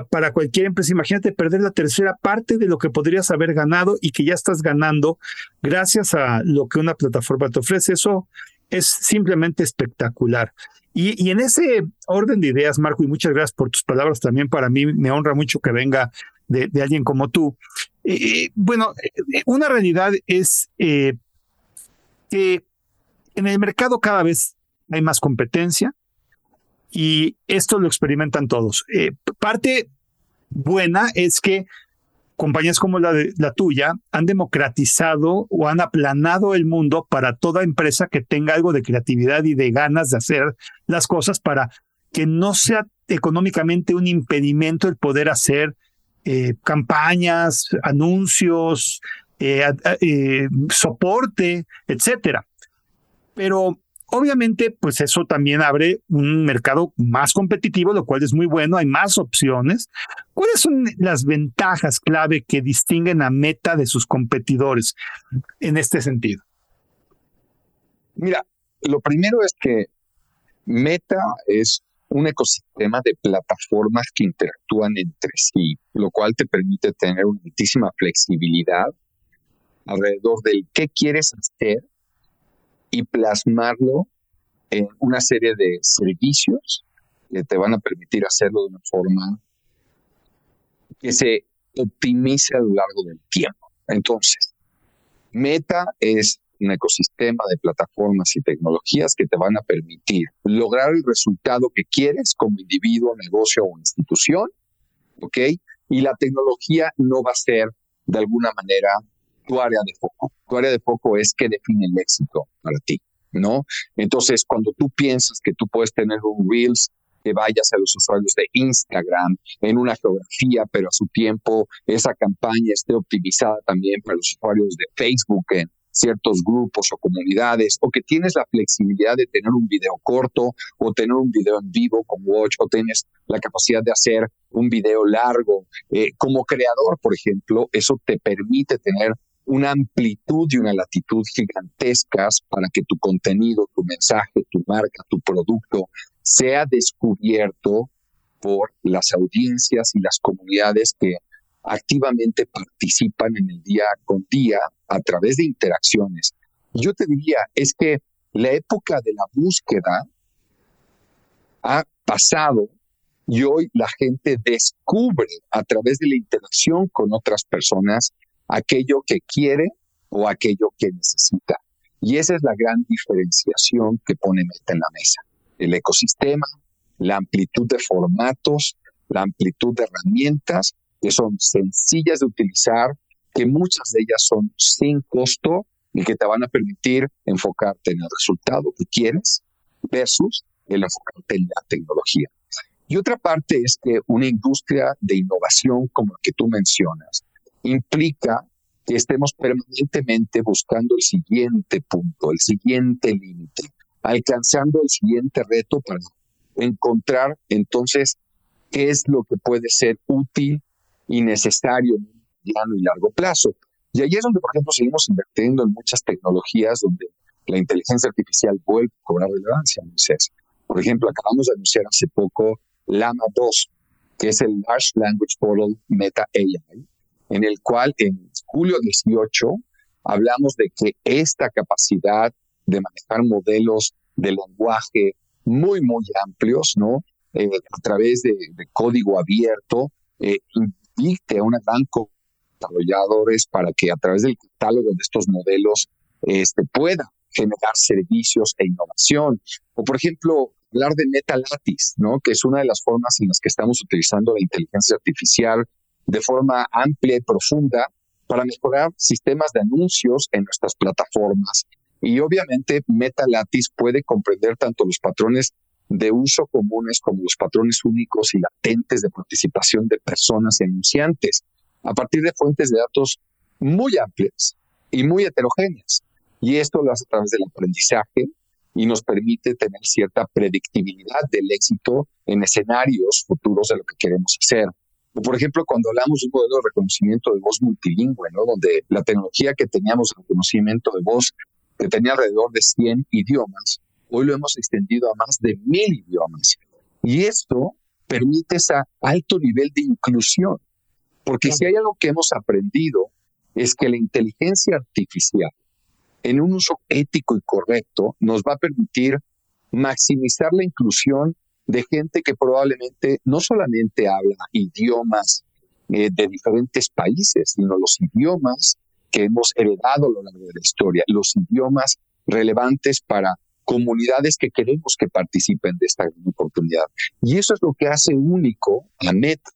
S2: para cualquier empresa, imagínate perder la tercera parte de lo que podrías haber ganado y que ya estás ganando gracias a lo que una plataforma te ofrece. Eso es simplemente espectacular. Y, en ese orden de ideas, Marco, y muchas gracias por tus palabras también, para mí me honra mucho que venga de, alguien como tú. Eh, bueno, eh, una realidad es eh, que en el mercado cada vez hay más competencia y esto lo experimentan todos. parte buena es que compañías como la, tuya han democratizado o han aplanado el mundo para toda empresa que tenga algo de creatividad y de ganas de hacer las cosas para que no sea económicamente un impedimento el poder hacer eh, campañas, anuncios, eh, eh, soporte, etcétera. Pero Obviamente, pues eso también abre un mercado más competitivo, lo cual es muy bueno, hay más opciones. ¿Cuáles son las ventajas clave que distinguen a Meta de sus competidores en este sentido?
S3: Mira, lo primero es que Meta es un ecosistema de plataformas que interactúan entre sí, lo cual te permite tener una flexibilidad alrededor del qué quieres hacer y plasmarlo en una serie de servicios que te van a permitir hacerlo de una forma que se optimice a lo largo del tiempo. Entonces, Meta es un ecosistema de plataformas y tecnologías que te van a permitir lograr el resultado que quieres como individuo, negocio o institución, ¿ok? Y la tecnología no va a ser de alguna manera tu área de foco. Tu área de foco es que define el éxito para ti, ¿no? Entonces, cuando tú piensas que tú puedes tener un Reels que vayas a los usuarios de Instagram en una geografía, pero a su tiempo esa campaña esté optimizada también para los usuarios de Facebook en ciertos grupos o comunidades, o que tienes la flexibilidad de tener un video corto o tener un video en vivo con Watch, o tienes la capacidad de hacer un video largo. Eh, como creador, por ejemplo, eso te permite tener una amplitud y una latitud gigantescas para que tu contenido, tu mensaje, tu marca, tu producto sea descubierto por las audiencias y las comunidades que activamente participan en el día con día a través de interacciones. Yo te diría, es que la época de la búsqueda ha pasado y hoy la gente descubre a través de la interacción con otras personas aquello que quiere o aquello que necesita. Y esa es la gran diferenciación que pone Meta en la mesa. El ecosistema, la amplitud de formatos, la amplitud de herramientas que son sencillas de utilizar, que muchas de ellas son sin costo y que te van a permitir enfocarte en el resultado que quieres versus el enfocarte en la tecnología. Y otra parte es que una industria de innovación como la que tú mencionas implica que estemos permanentemente buscando el siguiente punto, el siguiente límite, alcanzando el siguiente reto para encontrar entonces qué es lo que puede ser útil y necesario en mediano y largo plazo. Y ahí es donde, por ejemplo, seguimos invirtiendo en muchas tecnologías donde la inteligencia artificial vuelve a cobrar relevancia, Por ejemplo, acabamos de anunciar hace poco Lama 2, que es el Large Language Model Meta AI, en el cual en julio 18 hablamos de que esta capacidad de manejar modelos de lenguaje muy, muy amplios, ¿no? Eh, a través de, código abierto, eh, a una gran desarrolladores para que a través del catálogo de estos modelos este, pueda generar servicios e innovación. O, por ejemplo, hablar de MetaLatis, ¿no? que es una de las formas en las que estamos utilizando la inteligencia artificial de forma amplia y profunda para mejorar sistemas de anuncios en nuestras plataformas. Y obviamente MetaLatis puede comprender tanto los patrones de uso comunes como los patrones únicos y latentes de participación de personas y anunciantes a partir de fuentes de datos muy amplias y muy heterogéneas. Y esto lo hace a través del aprendizaje y nos permite tener cierta predictibilidad del éxito en escenarios futuros de lo que queremos hacer. Por ejemplo, cuando hablamos de un modelo de reconocimiento de voz multilingüe, ¿no? donde la tecnología que teníamos de reconocimiento de voz, que tenía alrededor de 100 idiomas, hoy lo hemos extendido a más de mil idiomas. Y esto permite ese alto nivel de inclusión, porque si hay algo que hemos aprendido es que la inteligencia artificial, en un uso ético y correcto, nos va a permitir maximizar la inclusión de gente que probablemente no solamente habla idiomas eh, de diferentes países, sino los idiomas que hemos heredado a lo largo de la historia, los idiomas relevantes para comunidades que queremos que participen de esta gran oportunidad. Y eso es lo que hace único a Meta,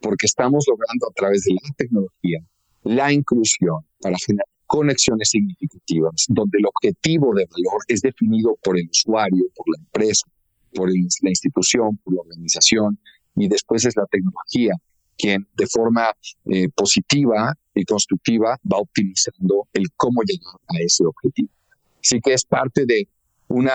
S3: porque estamos logrando a través de la tecnología la inclusión para generar conexiones significativas, donde el objetivo de valor es definido por el usuario, por la empresa, por la institución, por la organización, y después es la tecnología quien de forma eh, positiva y constructiva va optimizando el cómo llegar a ese objetivo. Así que es parte de un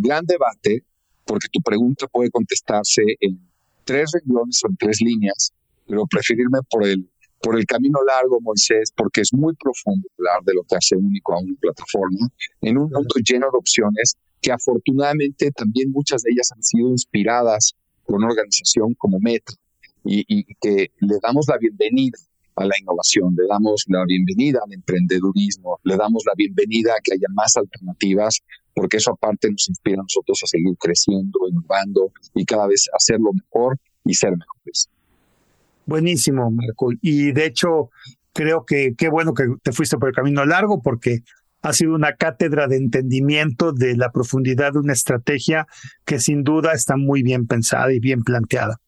S3: gran debate, porque tu pregunta puede contestarse en tres renglones o en tres líneas, pero preferirme por el, por el camino largo, Moisés, porque es muy profundo hablar de lo que hace único a una plataforma en un mundo lleno de opciones que afortunadamente también muchas de ellas han sido inspiradas por una organización como Meta y, y que le damos la bienvenida a la innovación, le damos la bienvenida al emprendedurismo, le damos la bienvenida a que haya más alternativas, porque eso aparte nos inspira a nosotros a seguir creciendo, innovando y cada vez hacerlo mejor y ser mejores.
S2: Buenísimo, Marco. Y de hecho, creo que qué bueno que te fuiste por el camino largo, porque ha sido una cátedra de entendimiento de la profundidad de una estrategia que sin duda está muy bien pensada y bien planteada.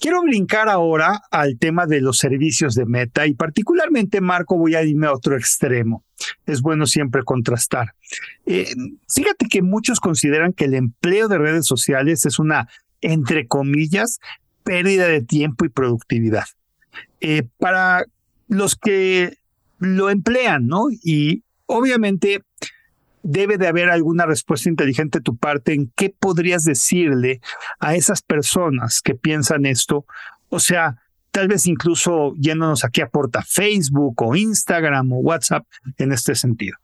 S2: Quiero brincar ahora al tema de los servicios de Meta y particularmente, Marco, voy a irme a otro extremo. Es bueno siempre contrastar. Eh, fíjate que muchos consideran que el empleo de redes sociales es una, entre comillas, pérdida de tiempo y productividad. Eh, para los que lo emplean, ¿no? Y obviamente debe de haber alguna respuesta inteligente de tu parte en qué podrías decirle a esas personas que piensan esto. O sea, tal vez incluso yéndonos aquí a porta Facebook o Instagram o WhatsApp en este sentido.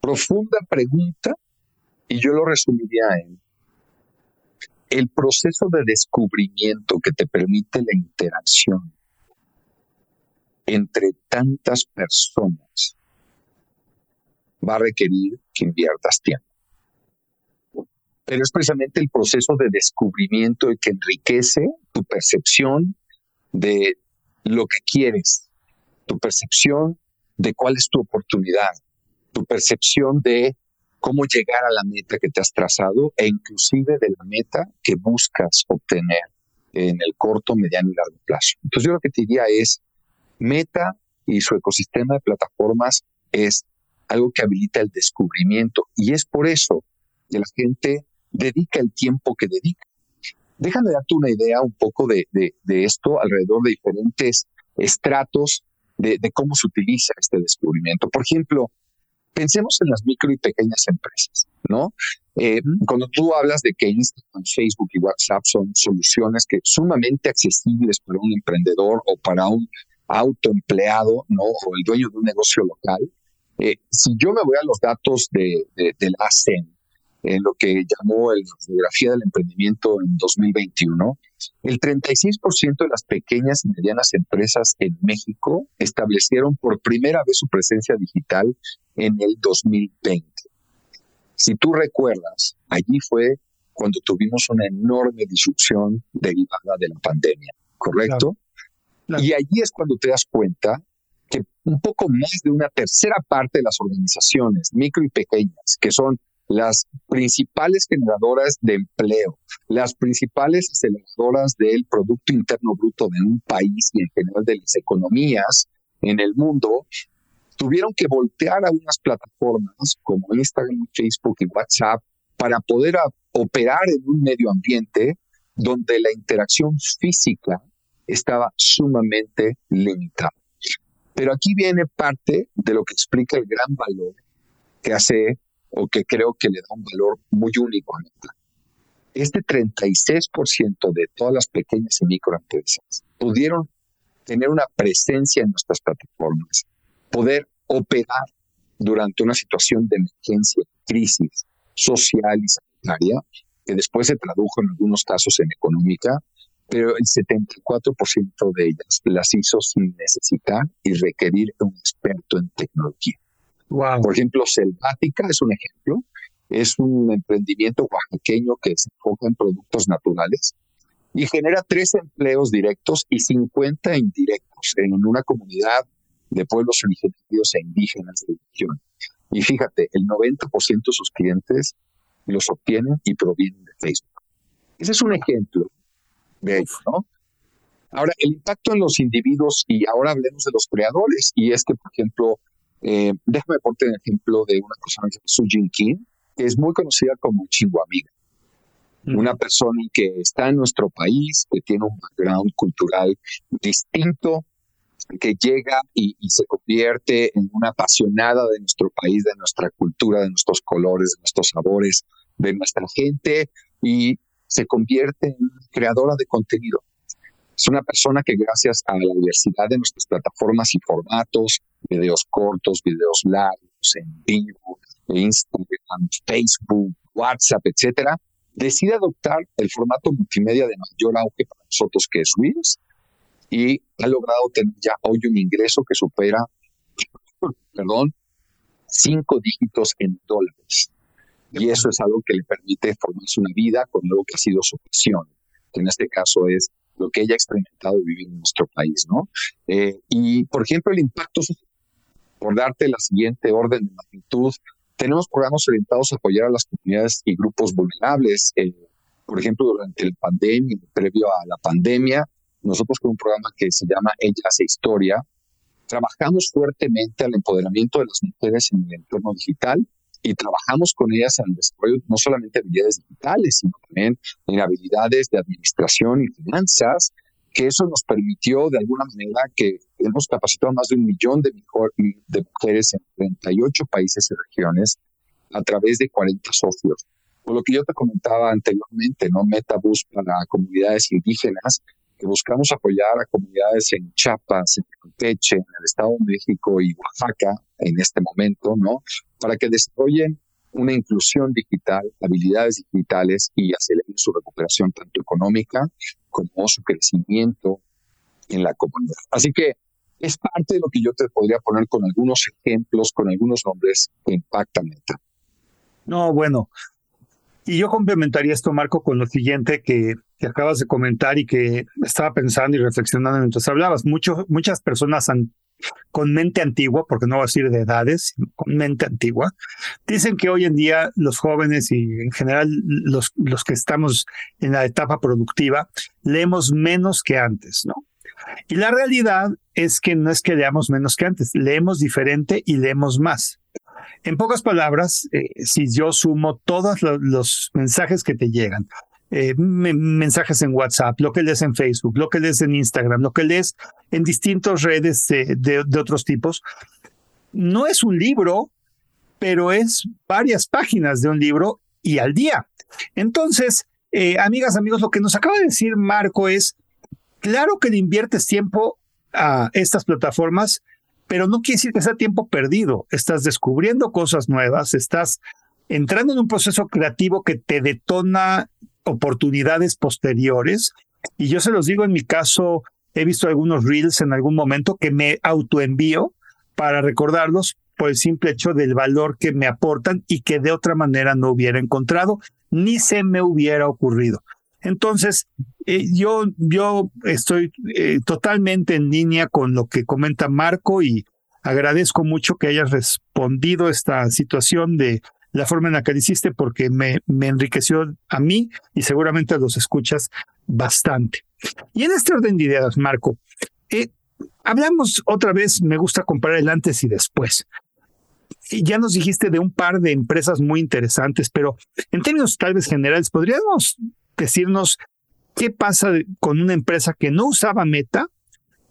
S3: Profunda pregunta y yo lo resumiría en el proceso de descubrimiento que te permite la interacción entre tantas personas va a requerir que inviertas tiempo. Pero es precisamente el proceso de descubrimiento el que enriquece tu percepción de lo que quieres, tu percepción de cuál es tu oportunidad, tu percepción de cómo llegar a la meta que te has trazado e inclusive de la meta que buscas obtener en el corto, mediano y largo plazo. Entonces yo lo que te diría es, Meta y su ecosistema de plataformas es algo que habilita el descubrimiento y es por eso que la gente dedica el tiempo que dedica. Déjame darte una idea un poco de, esto alrededor de diferentes estratos de, cómo se utiliza este descubrimiento. Por ejemplo, pensemos en las micro y pequeñas empresas, ¿no? Eh, cuando tú hablas de que Instagram, Facebook y WhatsApp son soluciones que sumamente accesibles para un emprendedor o para un autoempleado, ¿no? O el dueño de un negocio local, eh, si yo me voy a los datos de, del ASEN, en lo que llamó la fotografía del emprendimiento en 2021, el 36% de las pequeñas y medianas empresas en México establecieron por primera vez su presencia digital en el 2020. Si tú recuerdas, allí fue cuando tuvimos una enorme disrupción derivada de la pandemia, ¿correcto? Y allí es cuando te das cuenta que un poco más de una tercera parte de las organizaciones micro y pequeñas, que son las principales generadoras de empleo, las principales aceleradoras del Producto Interno Bruto de un país y en general de las economías en el mundo, tuvieron que voltear a unas plataformas como Instagram, Facebook y WhatsApp para poder operar en un medio ambiente donde la interacción física estaba sumamente limitada. Pero aquí viene parte de lo que explica el gran valor que hace o que creo que le da un valor muy único a Meta. este 36% de todas las pequeñas y microempresas pudieron tener una presencia en nuestras plataformas, poder operar durante una situación de emergencia, crisis social y sanitaria, que después se tradujo en algunos casos en económica, pero el 74% de ellas las hizo sin necesitar y requerir un experto en tecnología. Por ejemplo, Selvática es un ejemplo. Es un emprendimiento oaxaqueño que se enfoca en productos naturales y genera tres empleos directos y 50 indirectos en una comunidad de pueblos originarios e indígenas de la región. Y fíjate, el 90% de sus clientes los obtienen y provienen de Facebook. Ese es un ejemplo de ello, ¿no? Ahora, el impacto en los individuos, y ahora hablemos de los creadores, y es que, por ejemplo, eh, déjame ponerte un ejemplo de una persona que se llama Su Jin Kim, que es muy conocida como Chihuamiga. Mm. Una persona que está en nuestro país, que tiene un background cultural distinto, que llega y, se convierte en una apasionada de nuestro país, de nuestra cultura, de nuestros colores, de nuestros sabores, de nuestra gente y se convierte en creadora de contenido. Es una persona que gracias a la diversidad de nuestras plataformas y formatos, videos cortos, videos largos, en vivo, Instagram, Facebook, WhatsApp, etcétera, decide adoptar el formato multimedia de mayor auge para nosotros que es Reels y ha logrado tener ya hoy un ingreso que supera, perdón, cinco dígitos en dólares. Y eso es algo que le permite formarse una vida con algo que ha sido su pasión, que en este caso es lo que ella ha experimentado vivir en nuestro país, ¿no? Eh, y, por ejemplo, el impacto por darte la siguiente orden de magnitud, tenemos programas orientados a apoyar a las comunidades y grupos vulnerables. Eh, por ejemplo, durante la pandemia, previo a la pandemia, nosotros con un programa que se llama Ella hace historia, trabajamos fuertemente al empoderamiento de las mujeres en el entorno digital y trabajamos con ellas en el desarrollo no solamente de habilidades digitales, sino también en habilidades de administración y finanzas, que eso nos permitió de alguna manera que hemos capacitado a más de un millón de, de mujeres en 38 países y regiones a través de 40 socios. Por lo que yo te comentaba anteriormente, ¿no? Metabus para comunidades indígenas, que buscamos apoyar a comunidades en Chiapas, en Campeche, en el Estado de México y Oaxaca en este momento, ¿no? Para que desarrollen una inclusión digital, habilidades digitales y aceleren su recuperación tanto económica como su crecimiento en la comunidad. Así que es parte de lo que yo te podría poner con algunos ejemplos, con algunos nombres que impactan.
S2: No, bueno, y yo complementaría esto, Marco, con lo siguiente que, acabas de comentar y que estaba pensando y reflexionando mientras hablabas. muchas personas con mente antigua, porque no voy a decir de edades, con mente antigua, dicen que hoy en día los jóvenes y en general los, los que estamos en la etapa productiva leemos menos que antes, ¿no? Y la realidad es que no es que leamos menos que antes, leemos diferente y leemos más. En pocas palabras, eh, si yo sumo todos los mensajes que te llegan, eh, mensajes en WhatsApp, lo que lees en Facebook, lo que lees en Instagram, lo que lees en distintas redes de, otros tipos, no es un libro, pero es varias páginas de un libro y al día. Entonces, eh, amigas, amigos, lo que nos acaba de decir Marco es, claro que le inviertes tiempo a estas plataformas, pero no quiere decir que sea tiempo perdido. Estás descubriendo cosas nuevas, estás entrando en un proceso creativo que te detona oportunidades posteriores. Y yo se los digo, en mi caso, he visto algunos reels en algún momento que me autoenvío para recordarlos por el simple hecho del valor que me aportan y que de otra manera no hubiera encontrado ni se me hubiera ocurrido. Entonces, eh, yo, yo estoy eh, totalmente en línea con lo que comenta Marco y agradezco mucho que hayas respondido esta situación de la forma en la que lo hiciste porque me, me enriqueció a mí y seguramente los escuchas bastante. Y en este orden de ideas, Marco, eh, hablamos otra vez, me gusta comparar el antes y después. Ya nos dijiste de un par de empresas muy interesantes, pero en términos tal vez generales, ¿podríamos decirnos qué pasa con una empresa que no usaba Meta,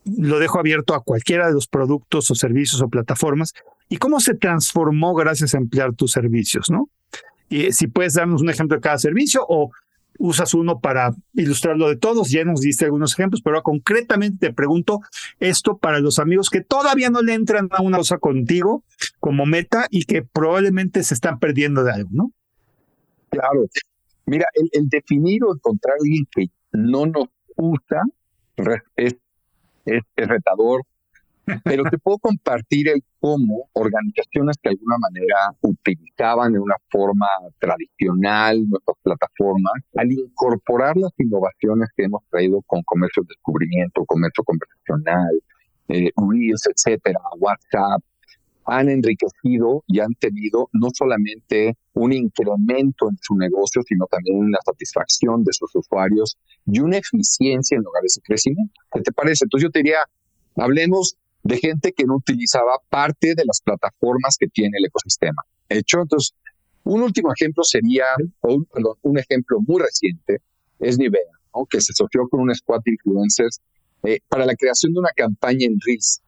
S2: lo dejo abierto a cualquiera de los productos o servicios o plataformas, y cómo se transformó gracias a emplear tus servicios, ¿no? Y si puedes darnos un ejemplo de cada servicio o usas uno para ilustrar lo de todos, ya nos diste algunos ejemplos, pero concretamente te pregunto esto para los amigos que todavía no le entran a una cosa contigo como meta y que probablemente se están perdiendo de algo, ¿no?
S3: Claro. Mira, el, definir o encontrar alguien que no nos usa es, es retador, pero te puedo compartir el cómo organizaciones que de alguna manera utilizaban de una forma tradicional nuestras plataformas, al incorporar las innovaciones que hemos traído con comercio de descubrimiento, comercio conversacional, eh, Reels, etcétera, WhatsApp, han enriquecido y han tenido no solamente un incremento en su negocio, sino también una satisfacción de sus usuarios y una eficiencia en lugar de crecimiento. ¿Qué te parece? Entonces yo te diría, hablemos de gente que no utilizaba parte de las plataformas que tiene el ecosistema. Hecho, entonces, un último ejemplo sería, un, perdón, un ejemplo muy reciente, es Nivea, que se asoció con un squad de influencers eh, para la creación de una campaña en Reels,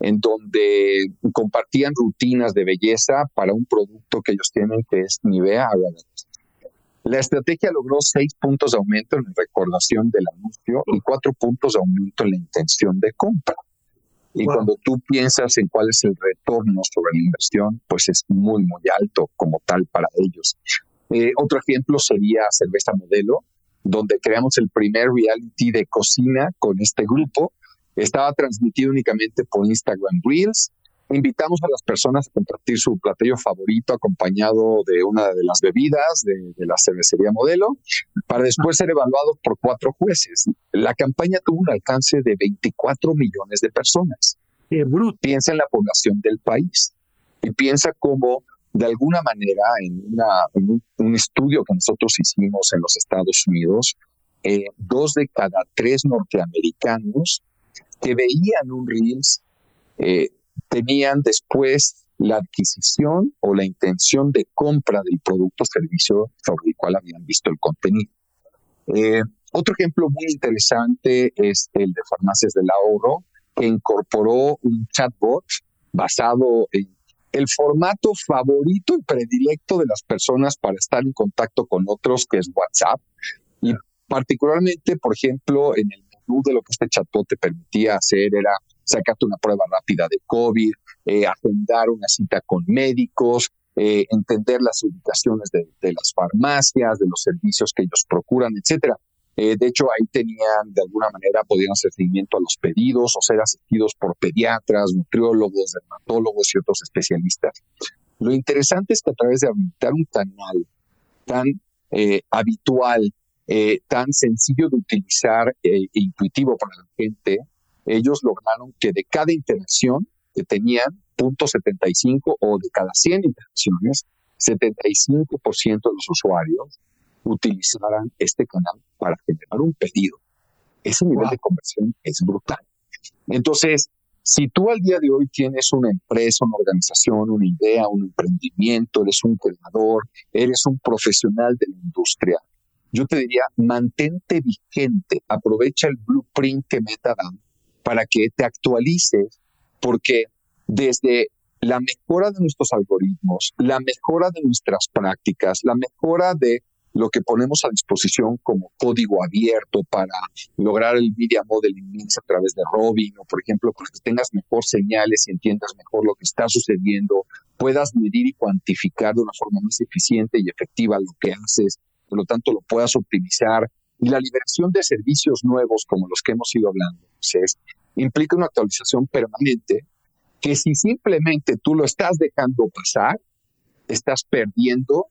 S3: en donde compartían rutinas de belleza para un producto que ellos tienen, que es Nivea La estrategia logró seis puntos de aumento en la recordación del anuncio y cuatro puntos de aumento en la intención de compra. Y cuando tú piensas en cuál es el retorno sobre la inversión, pues es muy, muy alto como tal para ellos. Eh, otro ejemplo sería Cerveza Modelo, donde creamos el primer reality de cocina con este grupo. Estaba transmitido únicamente por Instagram Reels Invitamos a las personas a compartir su platillo favorito acompañado de una de las bebidas de, la cervecería modelo para después ser evaluados por cuatro jueces. La campaña tuvo un alcance de 24 millones de personas. Piensa en la población del país y piensa cómo de alguna manera en, un, estudio que nosotros hicimos en los Estados Unidos, eh, dos de cada tres norteamericanos que veían un Reels eh, tenían después la adquisición o la intención de compra del producto o servicio sobre el cual habían visto el contenido. Eh, otro ejemplo muy interesante es el de Farmacias del Ahorro, que incorporó un chatbot basado en el formato favorito y predilecto de las personas para estar en contacto con otros, que es WhatsApp. Y particularmente, por ejemplo, en el de lo que este chatbot te permitía hacer era sacarte una prueba rápida de COVID, eh, agendar una cita con médicos, eh, entender las ubicaciones de, las farmacias, de los servicios que ellos procuran, etcétera. Eh, de hecho, ahí tenían, de alguna manera, podían hacer seguimiento a los pedidos o ser asistidos por pediatras, nutriólogos, dermatólogos y otros especialistas. Lo interesante es que a través de habilitar un canal tan habitual, tan sencillo de utilizar e intuitivo para la gente, ellos lograron que de cada interacción que tenían, punto 75 o de cada 100 interacciones, 75% de los usuarios utilizaran este canal para generar un pedido. Ese nivel de conversión es brutal. Entonces, si tú al día de hoy tienes una empresa, una organización, una idea, un emprendimiento, eres un creador, eres un profesional de la industria, yo te diría, mantente vigente, aprovecha el blueprint que Meta da para que te actualices, porque desde la mejora de nuestros algoritmos, la mejora de nuestras prácticas, la mejora de lo que ponemos a disposición como código abierto para lograr el media modeling mix a través de Robin o por ejemplo para que tengas mejor señales y entiendas mejor lo que está sucediendo, puedas medir y cuantificar de una forma más eficiente y efectiva lo que haces, por lo tanto lo puedas optimizar. Y la liberación de servicios nuevos como los que hemos ido hablando, pues implica una actualización permanente que si simplemente tú lo estás dejando pasar, estás perdiendo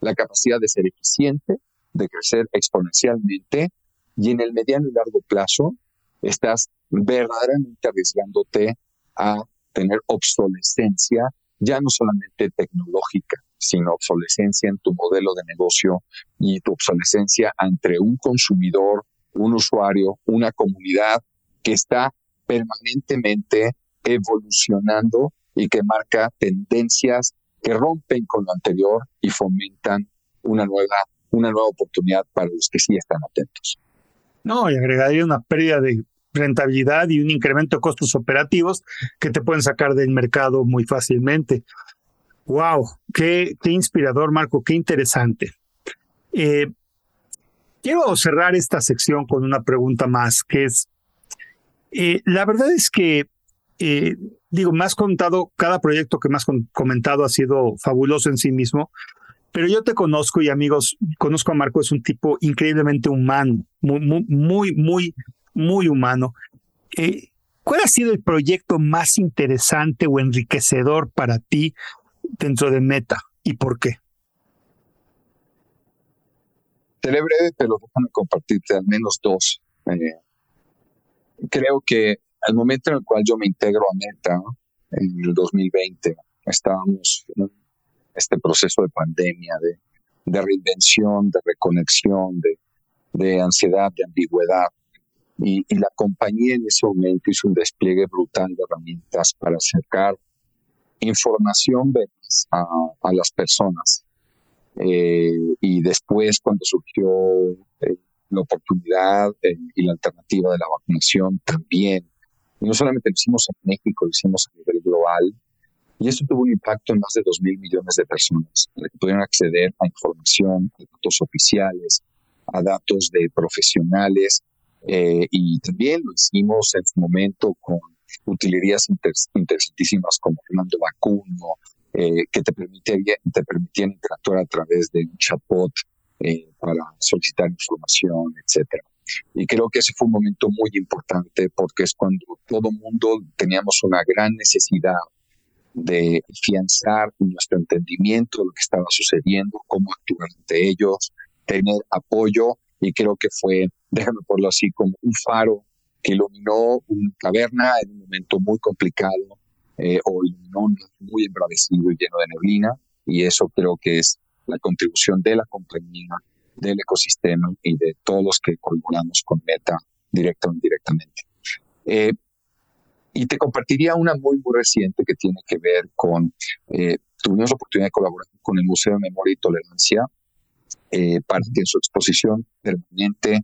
S3: la capacidad de ser eficiente, de crecer exponencialmente y en el mediano y largo plazo estás verdaderamente arriesgándote a tener obsolescencia, ya no solamente tecnológica, sino obsolescencia en tu modelo de negocio y tu obsolescencia entre un consumidor, un usuario, una comunidad que está permanentemente evolucionando y que marca tendencias que rompen con lo anterior y fomentan una nueva, una nueva oportunidad para los que sí están atentos.
S2: No, y agregaría una pérdida de rentabilidad y un incremento de costos operativos que te pueden sacar del mercado muy fácilmente. Wow, qué, inspirador, Marco, qué interesante. Eh, Quiero cerrar esta sección con una pregunta más, que es, eh, la verdad es que, eh, digo, me has contado, cada proyecto que me has comentado ha sido fabuloso en sí mismo, pero yo te conozco y amigos, conozco a Marco, es un tipo increíblemente humano, muy, muy, muy, muy, humano. Eh, ¿Cuál ha sido el proyecto más interesante o enriquecedor para ti dentro de Meta y por qué?
S3: Seré breve, pero déjame compartirte al menos dos. Eh, creo que al momento en el cual yo me integro a Meta, en el 2020, estábamos en este proceso de pandemia, de, reinvención, de reconexión, de, ansiedad, de ambigüedad. Y, la compañía en ese momento hizo un despliegue brutal de herramientas para acercar información a, a las personas. Eh, y después, cuando surgió eh, la oportunidad eh, y la alternativa de la vacunación, también. Y no solamente lo hicimos en México, lo hicimos a nivel global. Y esto tuvo un impacto en más de 2 mil millones de personas, que pudieran acceder a información, a datos oficiales, a datos de profesionales. y también lo hicimos en su momento con utilerías interesantísimas como Fernando Vacuno, eh, que te, te permitían interactuar a través de un chatbot eh, para solicitar información, etcétera. Y creo que ese fue un momento muy importante porque es cuando todo mundo teníamos una gran necesidad de afianzar nuestro entendimiento de lo que estaba sucediendo, cómo actuar ante ellos, tener apoyo y creo que fue, déjame ponerlo así, como un faro que iluminó una caverna en un momento muy complicado eh, o iluminó muy embravecido y lleno de neblina y eso creo que es la contribución de la compañía, del ecosistema y de todos los que colaboramos con Meta directa o indirectamente. Eh, y te compartiría una muy, muy reciente que tiene que ver con, eh, tuvimos la oportunidad de colaborar con el Museo de Memoria y Tolerancia eh, para que en su exposición permanente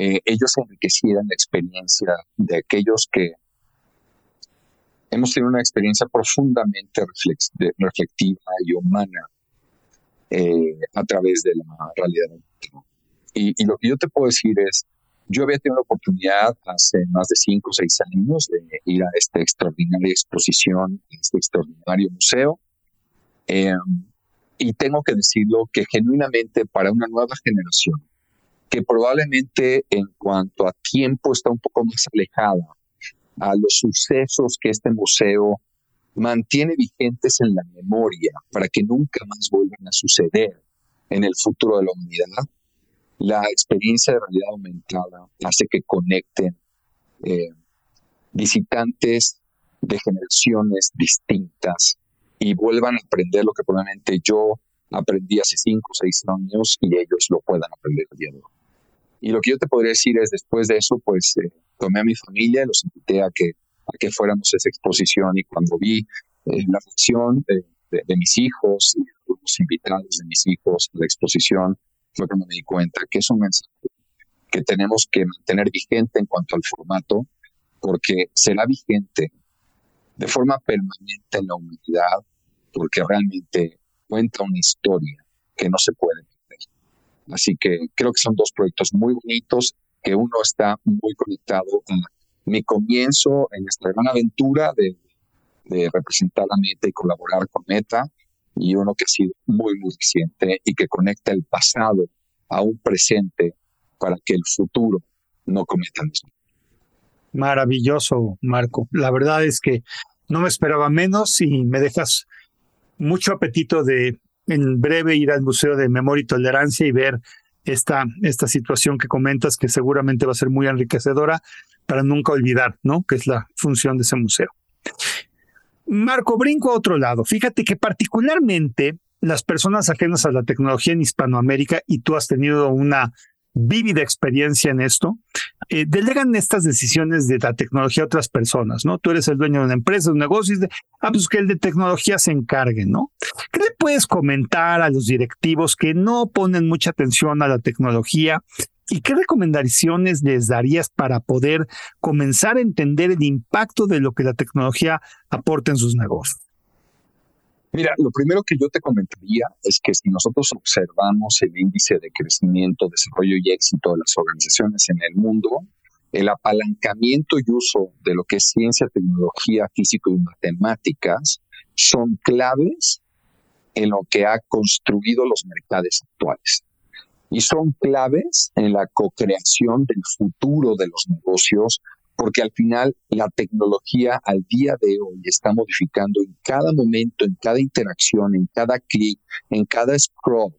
S3: eh, ellos enriquecieran la experiencia de aquellos que hemos tenido una experiencia profundamente reflectiva y humana eh, a través de la realidad. Y, y, lo que yo te puedo decir es, yo había tenido la oportunidad hace más de cinco o seis años de ir a esta extraordinaria exposición, este extraordinario museo. Eh, y tengo que decirlo que genuinamente para una nueva generación, que probablemente en cuanto a tiempo está un poco más alejada a los sucesos que este museo mantiene vigentes en la memoria para que nunca más vuelvan a suceder en el futuro de la humanidad. La experiencia de realidad aumentada hace que conecten eh, visitantes de generaciones distintas y vuelvan a aprender lo que probablemente yo aprendí hace cinco o seis años y ellos lo puedan aprender de hoy. Y lo que yo te podría decir es, después de eso, pues eh, tomé a mi familia, los invité a que, a que fuéramos a esa exposición y cuando vi eh, la reacción de, mis hijos y los invitados de mis hijos a la exposición, fue cuando me di cuenta que es un mensaje que tenemos que mantener vigente en cuanto al formato, porque será vigente de forma permanente en la humanidad, porque realmente cuenta una historia que no se puede Así que creo que son dos proyectos muy bonitos, que uno está muy conectado a mi comienzo en esta gran aventura de, representar a Meta y colaborar con Meta, y uno que ha sido muy, muy reciente y que conecta el pasado a un presente para que el futuro no cometa el mismo.
S2: Maravilloso, Marco. La verdad es que no me esperaba menos y me dejas mucho apetito de en breve ir al Museo de Memoria y Tolerancia y ver esta, esta situación que comentas, que seguramente va a ser muy enriquecedora para nunca olvidar, ¿no? Que es la función de ese museo. Marco, brinco a otro lado. Fíjate que particularmente las personas ajenas a la tecnología en Hispanoamérica, y tú has tenido una vívida experiencia en esto, eh, delegan estas decisiones de la tecnología a otras personas, ¿no? Tú eres el dueño de una empresa, de un negocio, y ah, pues que el de tecnología se encargue, ¿no? ¿Qué le puedes comentar a los directivos que no ponen mucha atención a la tecnología ¿Y qué recomendaciones les darías para poder comenzar a entender el impacto de lo que la tecnología aporta en sus negocios?
S3: Mira, lo primero que yo te comentaría es que si nosotros observamos el índice de crecimiento, desarrollo y éxito de las organizaciones en el mundo, el apalancamiento y uso de lo que es ciencia, tecnología, físico y matemáticas son claves en lo que ha construido los mercados actuales. Y son claves en la co-creación del futuro de los negocios, porque al final la tecnología al día de hoy está modificando en cada momento, en cada interacción, en cada clic, en cada scroll,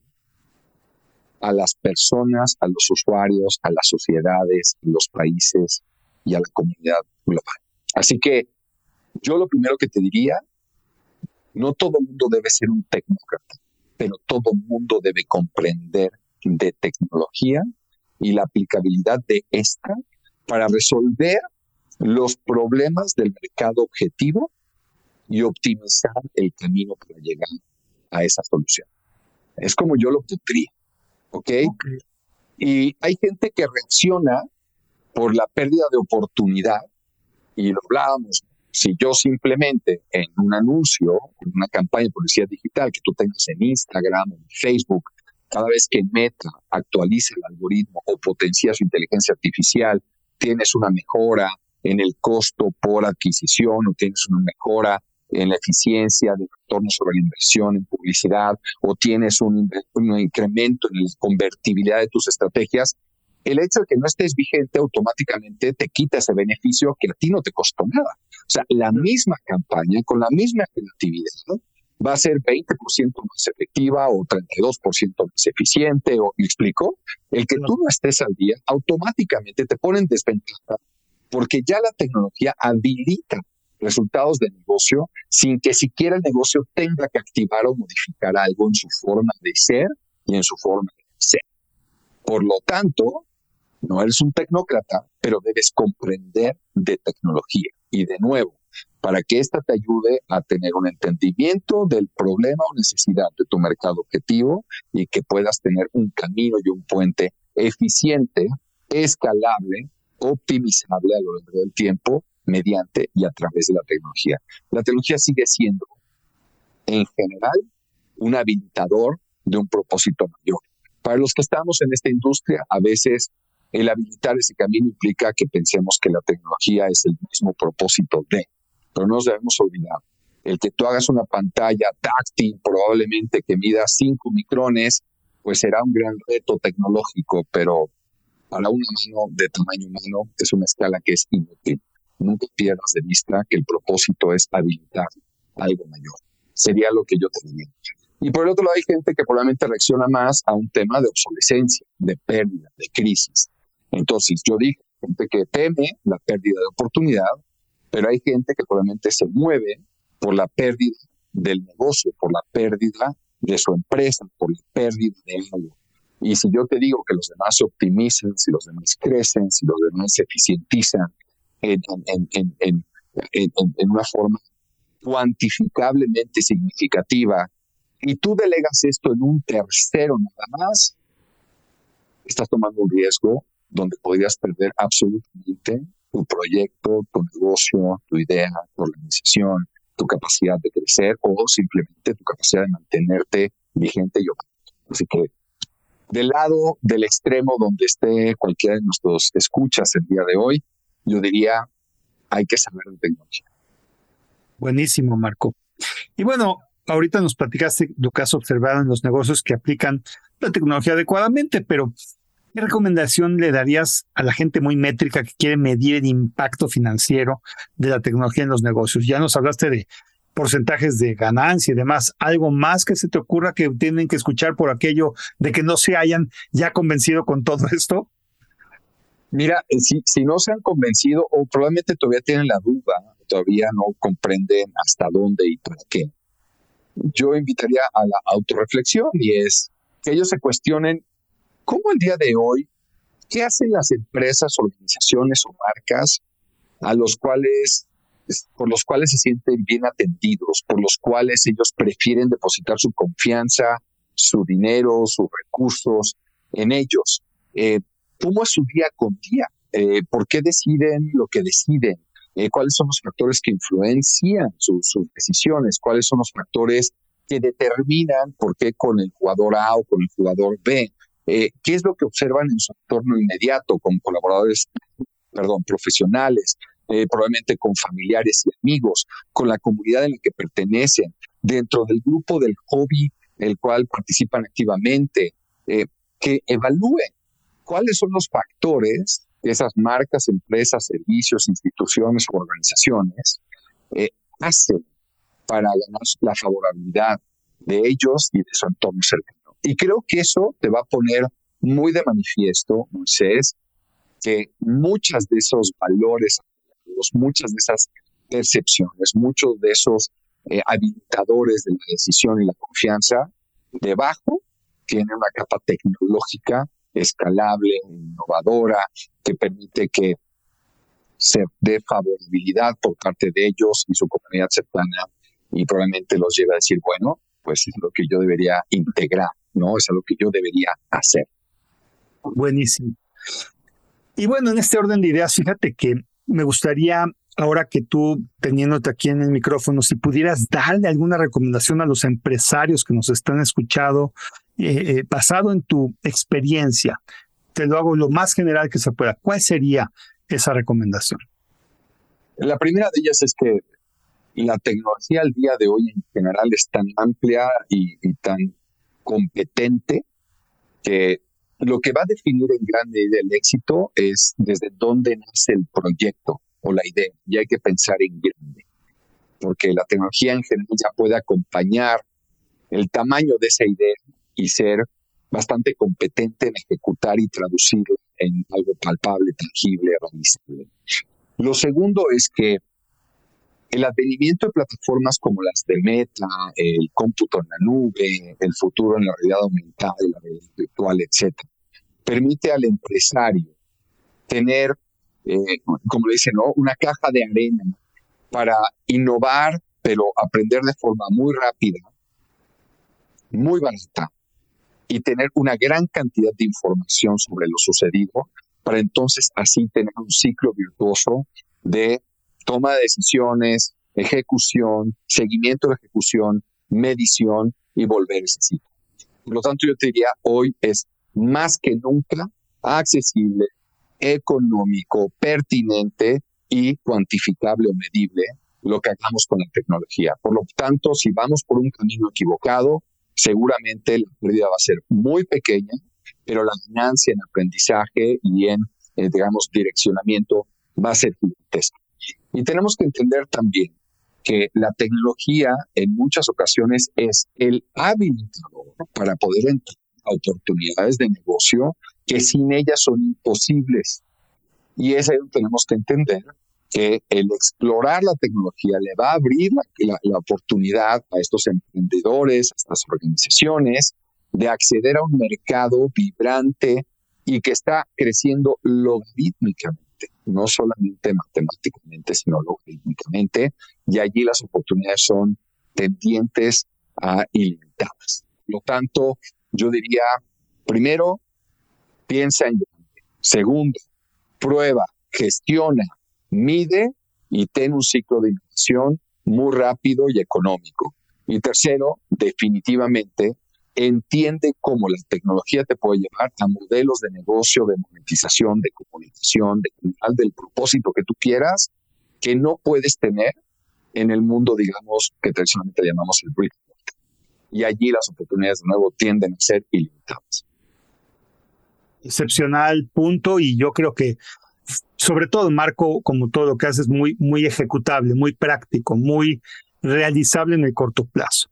S3: a las personas, a los usuarios, a las sociedades, los países y a la comunidad global. Así que yo lo primero que te diría, no todo el mundo debe ser un tecnócrata, pero todo el mundo debe comprender de tecnología y la aplicabilidad de esta para resolver los problemas del mercado objetivo y optimizar el camino para llegar a esa solución. Es como yo lo pondría. ¿ok? Y hay gente que reacciona por la pérdida de oportunidad, y lo hablábamos, si yo simplemente en un anuncio, en una campaña de publicidad digital que tú tengas en Instagram en Facebook, cada vez que Meta actualiza el algoritmo o potencia su inteligencia artificial, tienes una mejora en el costo por adquisición o tienes una mejora en la eficiencia del retorno sobre la inversión en publicidad o tienes un, incremento en la convertibilidad de tus estrategias, el hecho de que no estés vigente automáticamente te quita ese beneficio que a ti no te costó nada. O sea, la misma campaña con la misma creatividad va a ser 20% más efectiva o 32% más eficiente, o me explico, el que tú no estés al día automáticamente te pone en desventaja porque ya la tecnología habilita resultados de negocio sin que siquiera el negocio tenga que activar o modificar algo en su forma de ser y en su forma de ser. Por lo tanto, no eres un tecnócrata, pero debes comprender de tecnología. Y de nuevo, para que ésta te ayude a tener un entendimiento del problema o necesidad de tu mercado objetivo y que puedas tener un camino y un puente eficiente, escalable, optimizable a lo largo del tiempo mediante y a través de la tecnología. La tecnología sigue siendo, en general, un habilitador de un propósito mayor. Para los que estamos en esta industria, a veces el habilitar ese camino implica que pensemos que la tecnología es el mismo propósito de, pero no nos debemos olvidar. El que tú hagas una pantalla táctil, probablemente que mida 5 micrones, pues será un gran reto tecnológico, pero para una mano de tamaño humano es una escala que es inútil nunca pierdas de vista que el propósito es habilitar algo mayor. Sería lo que yo te diría. Y por el otro lado hay gente que probablemente reacciona más a un tema de obsolescencia, de pérdida, de crisis. Entonces yo dije, gente que teme la pérdida de oportunidad, pero hay gente que probablemente se mueve por la pérdida del negocio, por la pérdida de su empresa, por la pérdida de algo. Y si yo te digo que los demás se optimizan, si los demás crecen, si los demás se eficientizan, en, en, en, una forma cuantificablemente significativa y tú delegas esto en un tercero nada más, estás tomando un riesgo donde podrías perder absolutamente tu proyecto, tu negocio, tu idea, tu organización, tu capacidad de crecer o simplemente tu capacidad de mantenerte vigente y operante. Así que del lado del extremo donde esté cualquiera de nuestros escuchas el día de hoy, yo diría, hay que saber de tecnología.
S2: Buenísimo, Marco. Y bueno, ahorita nos platicaste lo que observado en los negocios que aplican la tecnología adecuadamente, pero ¿qué recomendación le darías a la gente muy métrica que quiere medir el impacto financiero de la tecnología en los negocios? Ya nos hablaste de porcentajes de ganancia y demás. ¿Algo más que se te ocurra que tienen que escuchar por aquello de que no se hayan ya convencido con todo esto?
S3: Mira, eh, si, no se han convencido o probablemente todavía tienen la duda, todavía no comprenden hasta dónde y para qué, yo invitaría a la autorreflexión y es que ellos se cuestionen cómo el día de hoy, qué hacen las empresas, organizaciones o marcas a los cuales por los cuales se sienten bien atendidos, por los cuales ellos prefieren depositar su confianza, su dinero, sus recursos en ellos. Eh, cómo es su día con día, eh, por qué deciden lo que deciden, eh, cuáles son los factores que influencian sus decisiones, cuáles son los factores que determinan por qué con el jugador A o con el jugador B, eh, qué es lo que observan en su entorno inmediato como colaboradores, perdón, profesionales, eh, probablemente con familiares y amigos, con la comunidad en la que pertenecen, dentro del grupo del hobby el cual participan activamente, que evalúen cuáles son los factores que esas marcas, empresas, servicios, instituciones o organizaciones eh, hacen para ganar la favorabilidad de ellos y de su entorno cercano. Y creo que eso te va a poner muy de manifiesto, Moisés, que muchas de esos valores, muchas de esas percepciones, muchos de esos eh, habilitadores de la decisión y la confianza, debajo tiene una capa tecnológica escalable, innovadora, que permite que se dé favorabilidad por parte de ellos y su comunidad cercana y probablemente los lleve a decir, bueno, pues es lo que yo debería integrar, ¿no? Es lo que yo debería hacer.
S2: Buenísimo. Y bueno, en este orden de ideas, fíjate que me gustaría ahora que tú, teniéndote aquí en el micrófono, si pudieras darle alguna recomendación a los empresarios que nos están escuchando, eh, eh, basado en tu experiencia, te lo hago lo más general que se pueda. ¿Cuál sería esa recomendación?
S3: La primera de ellas es que la tecnología al día de hoy en general es tan amplia y, y tan competente que lo que va a definir en gran medida el éxito es desde dónde nace el proyecto o la idea. Y hay que pensar en grande, porque la tecnología en general ya puede acompañar el tamaño de esa idea y ser bastante competente en ejecutar y traducirlo en algo palpable, tangible, realizable. Lo segundo es que el advenimiento de plataformas como las de Meta, el cómputo en la nube, el futuro en la realidad aumentada, la realidad virtual, etc., permite al empresario tener eh, como le dicen, ¿no? una caja de arena para innovar, pero aprender de forma muy rápida, muy barata, y tener una gran cantidad de información sobre lo sucedido, para entonces así tener un ciclo virtuoso de toma de decisiones, ejecución, seguimiento de ejecución, medición y volver ese ciclo. Por lo tanto, yo te diría, hoy es más que nunca accesible económico, pertinente y cuantificable o medible lo que hagamos con la tecnología. Por lo tanto, si vamos por un camino equivocado, seguramente la pérdida va a ser muy pequeña, pero la ganancia en aprendizaje y en, eh, digamos, direccionamiento va a ser gigantesca. Y tenemos que entender también que la tecnología en muchas ocasiones es el habilitador para poder entrar a oportunidades de negocio que sin ellas son imposibles. Y es ahí donde tenemos que entender que el explorar la tecnología le va a abrir la, oportunidad a estos emprendedores, a estas organizaciones, de acceder a un mercado vibrante y que está creciendo logarítmicamente, no solamente matemáticamente, sino logarítmicamente, y allí las oportunidades son tendientes a ilimitadas. Por lo tanto, yo diría, primero, piensa en Segundo, prueba, gestiona, mide y ten un ciclo de innovación muy rápido y económico. Y tercero, definitivamente, entiende cómo la tecnología te puede llevar a modelos de negocio, de monetización, de comunicación, de del propósito que tú quieras, que no puedes tener en el mundo, digamos, que tradicionalmente llamamos el brick. Y allí las oportunidades de nuevo tienden a ser ilimitadas
S2: excepcional punto y yo creo que sobre todo Marco, como todo lo que hace es muy, muy ejecutable, muy práctico, muy realizable en el corto plazo.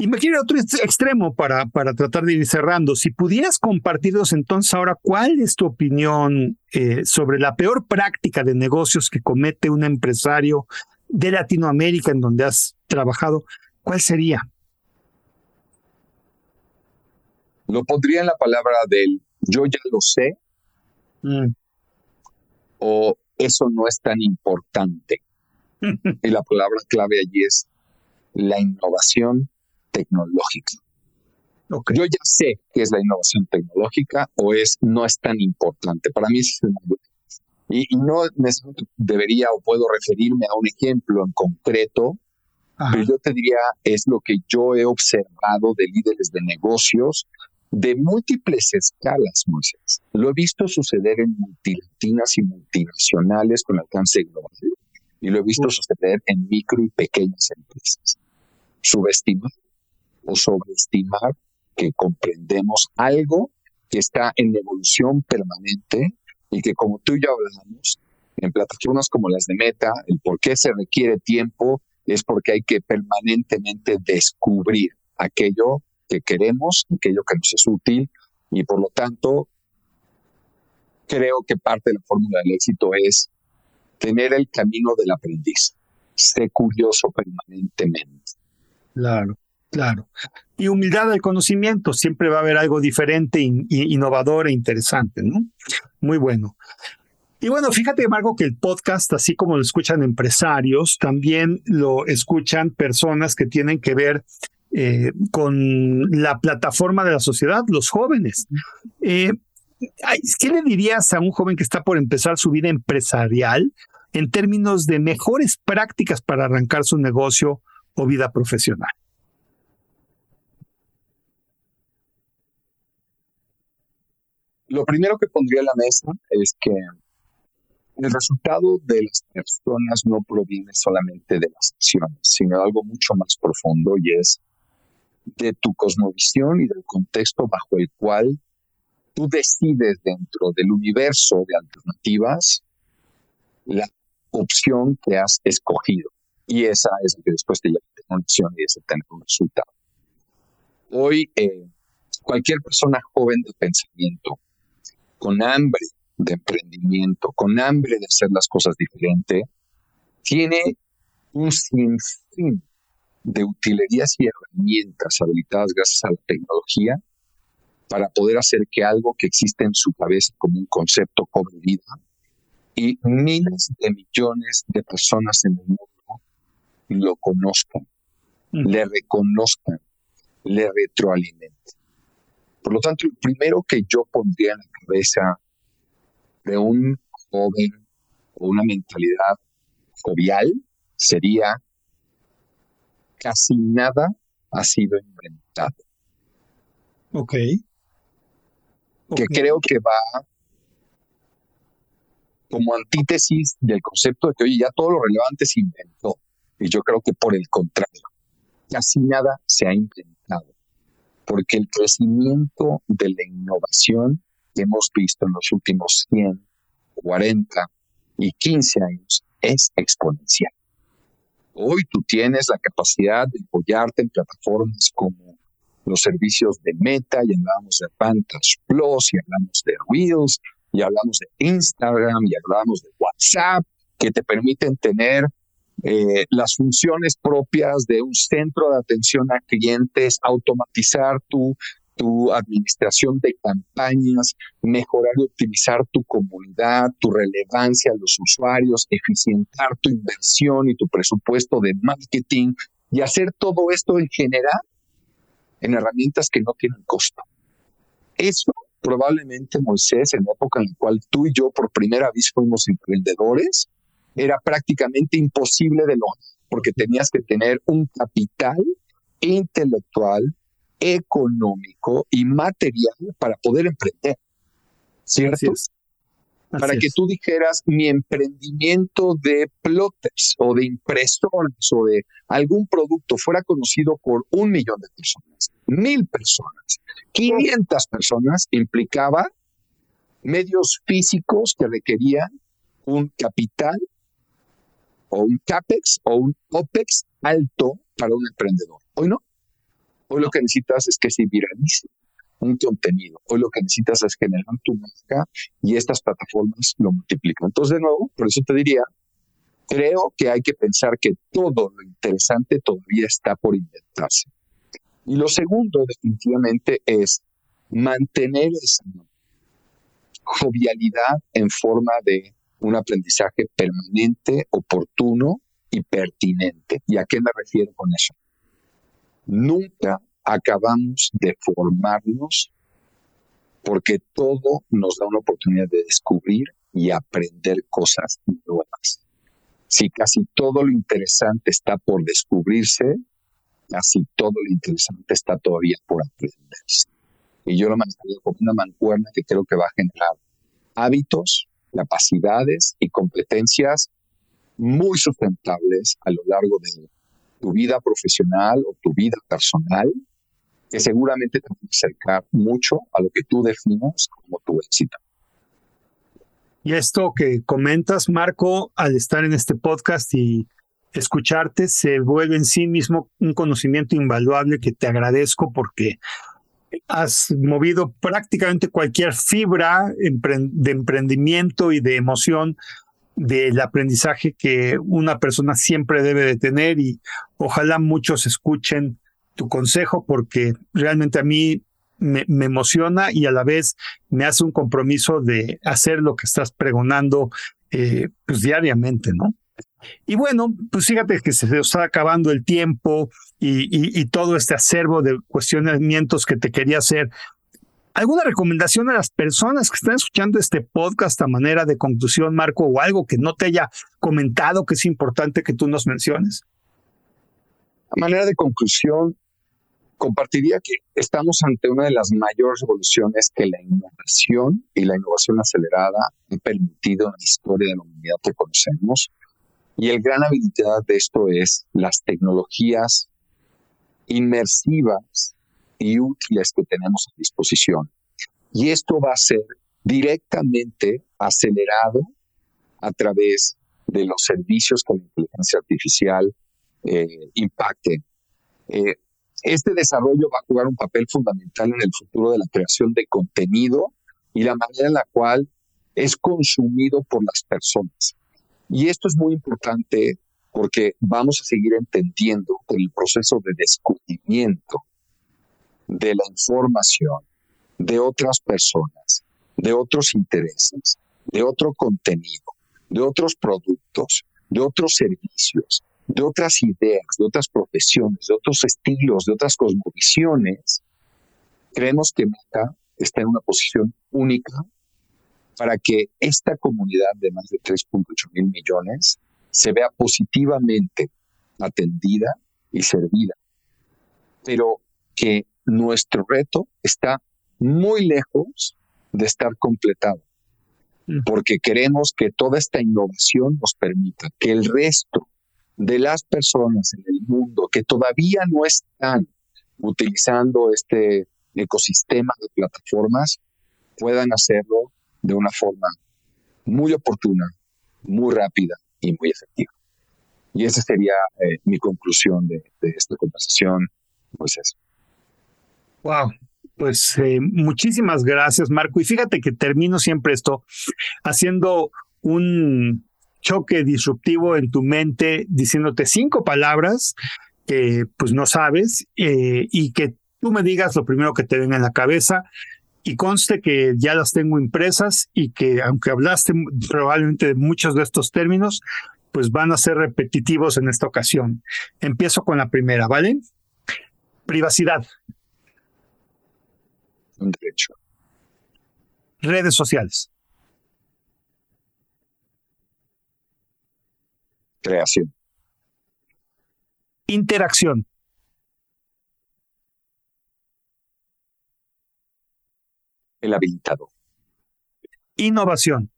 S2: Y me quiero otro extremo para, para tratar de ir cerrando. Si pudieras compartirnos entonces ahora, ¿cuál es tu opinión eh, sobre la peor práctica de negocios que comete un empresario de Latinoamérica en donde has trabajado? ¿Cuál sería?
S3: Lo pondría en la palabra del yo ya lo sé mm. o eso no es tan importante. y la palabra clave allí es la innovación tecnológica. Yo ya sé qué es la innovación tecnológica o es no es tan importante. Para mí es Y, no necesariamente debería o puedo referirme a un ejemplo en concreto, pero yo te diría, es lo que yo he observado de líderes de negocios de múltiples escalas, Moisés. Lo he visto suceder en multilatinas y multinacionales con alcance global. Y lo he visto suceder en micro y pequeñas empresas. Subestimar o sobreestimar que comprendemos algo que está en evolución permanente y que como tú y yo hablamos, en plataformas como las de Meta, el por qué se requiere tiempo es porque hay que permanentemente descubrir aquello que queremos, aquello que nos es útil y por lo tanto creo que parte de la fórmula del éxito es tener el camino del aprendiz, ser curioso permanentemente.
S2: Claro, claro. Y humildad del conocimiento, siempre va a haber algo diferente, innovador e interesante, ¿no? Muy bueno. Y bueno, fíjate, Marco, que el podcast, así como lo escuchan empresarios, también lo escuchan personas que tienen que ver eh, con la plataforma de la sociedad, los jóvenes. Eh, ¿Qué le dirías a un joven que está por empezar su vida empresarial en términos de mejores prácticas para arrancar su negocio o vida profesional?
S3: Lo primero que pondría en la mesa es que el resultado de las personas no proviene solamente de las acciones, sino de algo mucho más profundo y es de tu cosmovisión y del contexto bajo el cual tú decides dentro del universo de alternativas la opción que has escogido. Y esa es la que después te lleva a tener una opción y es tener un resultado. Hoy, eh, cualquier persona joven de pensamiento, con hambre de emprendimiento, con hambre de hacer las cosas diferente, tiene un sinfín de utilerías y herramientas habilitadas gracias a la tecnología para poder hacer que algo que existe en su cabeza como un concepto cobre vida y miles de millones de personas en el mundo lo conozcan, le reconozcan, le retroalimenten. Por lo tanto, lo primero que yo pondría en la cabeza de un joven o una mentalidad jovial sería casi nada ha sido inventado.
S2: Ok.
S3: Que creo que va como antítesis del concepto de que, oye, ya todo lo relevante se inventó. Y yo creo que por el contrario, casi nada se ha inventado. Porque el crecimiento de la innovación que hemos visto en los últimos 100, 40 y 15 años es exponencial. Hoy tú tienes la capacidad de apoyarte en plataformas como los servicios de Meta, y hablamos de Vantage Plus, y hablamos de Reels, y hablamos de Instagram, y hablamos de WhatsApp, que te permiten tener eh, las funciones propias de un centro de atención a clientes, automatizar tu tu administración de campañas, mejorar y optimizar tu comunidad, tu relevancia a los usuarios, eficientar tu inversión y tu presupuesto de marketing y hacer todo esto en general en herramientas que no tienen costo. Eso probablemente, Moisés, en la época en la cual tú y yo por primera vez fuimos emprendedores, era prácticamente imposible de lograr, porque tenías que tener un capital intelectual, económico y material para poder emprender. ¿Cierto? para que tú dijeras mi emprendimiento de plotters o de impresoras o de algún producto fuera conocido por un millón de personas, mil personas, 500 personas, implicaba medios físicos que requerían un capital o un CAPEX o un OPEX alto para un emprendedor. Hoy no. Hoy lo que necesitas es que se viralice un contenido. Hoy lo que necesitas es generar tu marca y estas plataformas lo multiplican. Entonces, de nuevo, por eso te diría, creo que hay que pensar que todo lo interesante todavía está por inventarse. Y lo segundo, definitivamente, es mantener esa jovialidad en forma de un aprendizaje permanente, oportuno y pertinente. ¿Y a qué me refiero con eso? Nunca acabamos de formarnos porque todo nos da una oportunidad de descubrir y aprender cosas nuevas. Si casi todo lo interesante está por descubrirse, casi todo lo interesante está todavía por aprenderse. Y yo lo manejaría como una mancuerna que creo que va a generar hábitos, capacidades y competencias muy sustentables a lo largo de tu vida profesional o tu vida personal, que seguramente te van a acercar mucho a lo que tú defines como tu éxito.
S2: Y esto que comentas, Marco, al estar en este podcast y escucharte, se vuelve en sí mismo un conocimiento invaluable que te agradezco porque has movido prácticamente cualquier fibra de emprendimiento y de emoción del aprendizaje que una persona siempre debe de tener y ojalá muchos escuchen tu consejo porque realmente a mí me, emociona y a la vez me hace un compromiso de hacer lo que estás pregonando eh, pues diariamente, ¿no? Y bueno, pues fíjate que se está acabando el tiempo y, todo este acervo de cuestionamientos que te quería hacer. ¿Alguna recomendación a las personas que están escuchando este podcast a manera de conclusión, Marco, o algo que no te haya comentado que es importante que tú nos menciones?
S3: A manera de conclusión, compartiría que estamos ante una de las mayores revoluciones que la innovación y la innovación acelerada han permitido en la historia de la humanidad que conocemos. Y el gran habilidad de esto es las tecnologías inmersivas y útiles que tenemos a disposición. Y esto va a ser directamente acelerado a través de los servicios que la inteligencia artificial eh, impacte. Eh, este desarrollo va a jugar un papel fundamental en el futuro de la creación de contenido y la manera en la cual es consumido por las personas. Y esto es muy importante porque vamos a seguir entendiendo el proceso de descubrimiento de la información de otras personas, de otros intereses, de otro contenido, de otros productos, de otros servicios, de otras ideas, de otras profesiones, de otros estilos, de otras cosmovisiones, creemos que Meta está en una posición única para que esta comunidad de más de 3.8 mil millones se vea positivamente atendida y servida, pero que nuestro reto está muy lejos de estar completado, mm. porque queremos que toda esta innovación nos permita que el resto de las personas en el mundo que todavía no están utilizando este ecosistema de plataformas puedan hacerlo de una forma muy oportuna, muy rápida y muy efectiva. Y esa sería eh, mi conclusión de, esta conversación, pues eso.
S2: Wow, pues eh, muchísimas gracias, Marco. Y fíjate que termino siempre esto haciendo un choque disruptivo en tu mente, diciéndote cinco palabras que pues no sabes eh, y que tú me digas lo primero que te venga en la cabeza y conste que ya las tengo impresas y que aunque hablaste probablemente de muchos de estos términos, pues van a ser repetitivos en esta ocasión. Empiezo con la primera, ¿vale? Privacidad.
S3: Un derecho.
S2: Redes sociales.
S3: Creación.
S2: Interacción.
S3: El habilitado.
S2: Innovación.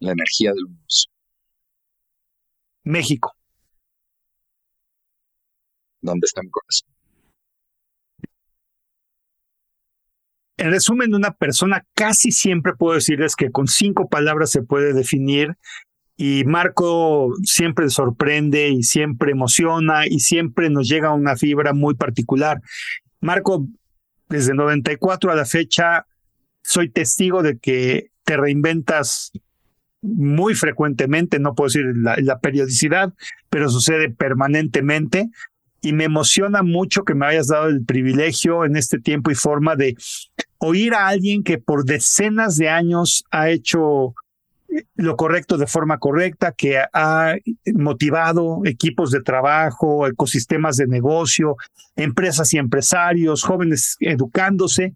S3: La energía del universo.
S2: México.
S3: ¿Dónde está mi corazón?
S2: En resumen, una persona casi siempre puedo decirles que con cinco palabras se puede definir y Marco siempre sorprende y siempre emociona y siempre nos llega una fibra muy particular. Marco, desde 94 a la fecha, soy testigo de que te reinventas muy frecuentemente, no puedo decir la, periodicidad, pero sucede permanentemente y me emociona mucho que me hayas dado el privilegio en este tiempo y forma de oír a alguien que por decenas de años ha hecho lo correcto de forma correcta, que ha motivado equipos de trabajo, ecosistemas de negocio, empresas y empresarios, jóvenes educándose.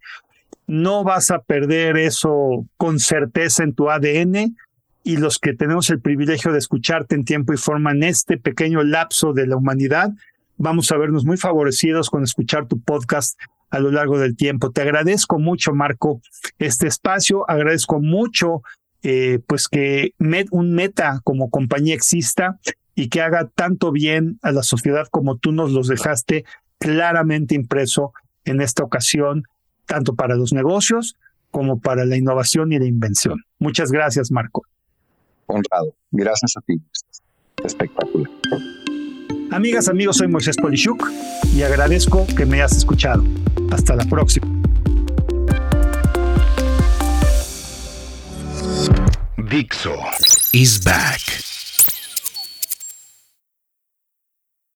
S2: No vas a perder eso con certeza en tu ADN y los que tenemos el privilegio de escucharte en tiempo y forma en este pequeño lapso de la humanidad, vamos a vernos muy favorecidos con escuchar tu podcast a lo largo del tiempo. Te agradezco mucho, Marco, este espacio. Agradezco mucho eh, pues que un meta como compañía exista y que haga tanto bien a la sociedad como tú nos los dejaste claramente impreso en esta ocasión, tanto para los negocios como para la innovación y la invención. Muchas gracias, Marco.
S3: Honrado. Gracias a ti. Espectacular.
S2: Amigas, amigos, soy Moisés Polishuk y agradezco que me hayas escuchado. Hasta la próxima.
S1: Dixo is back.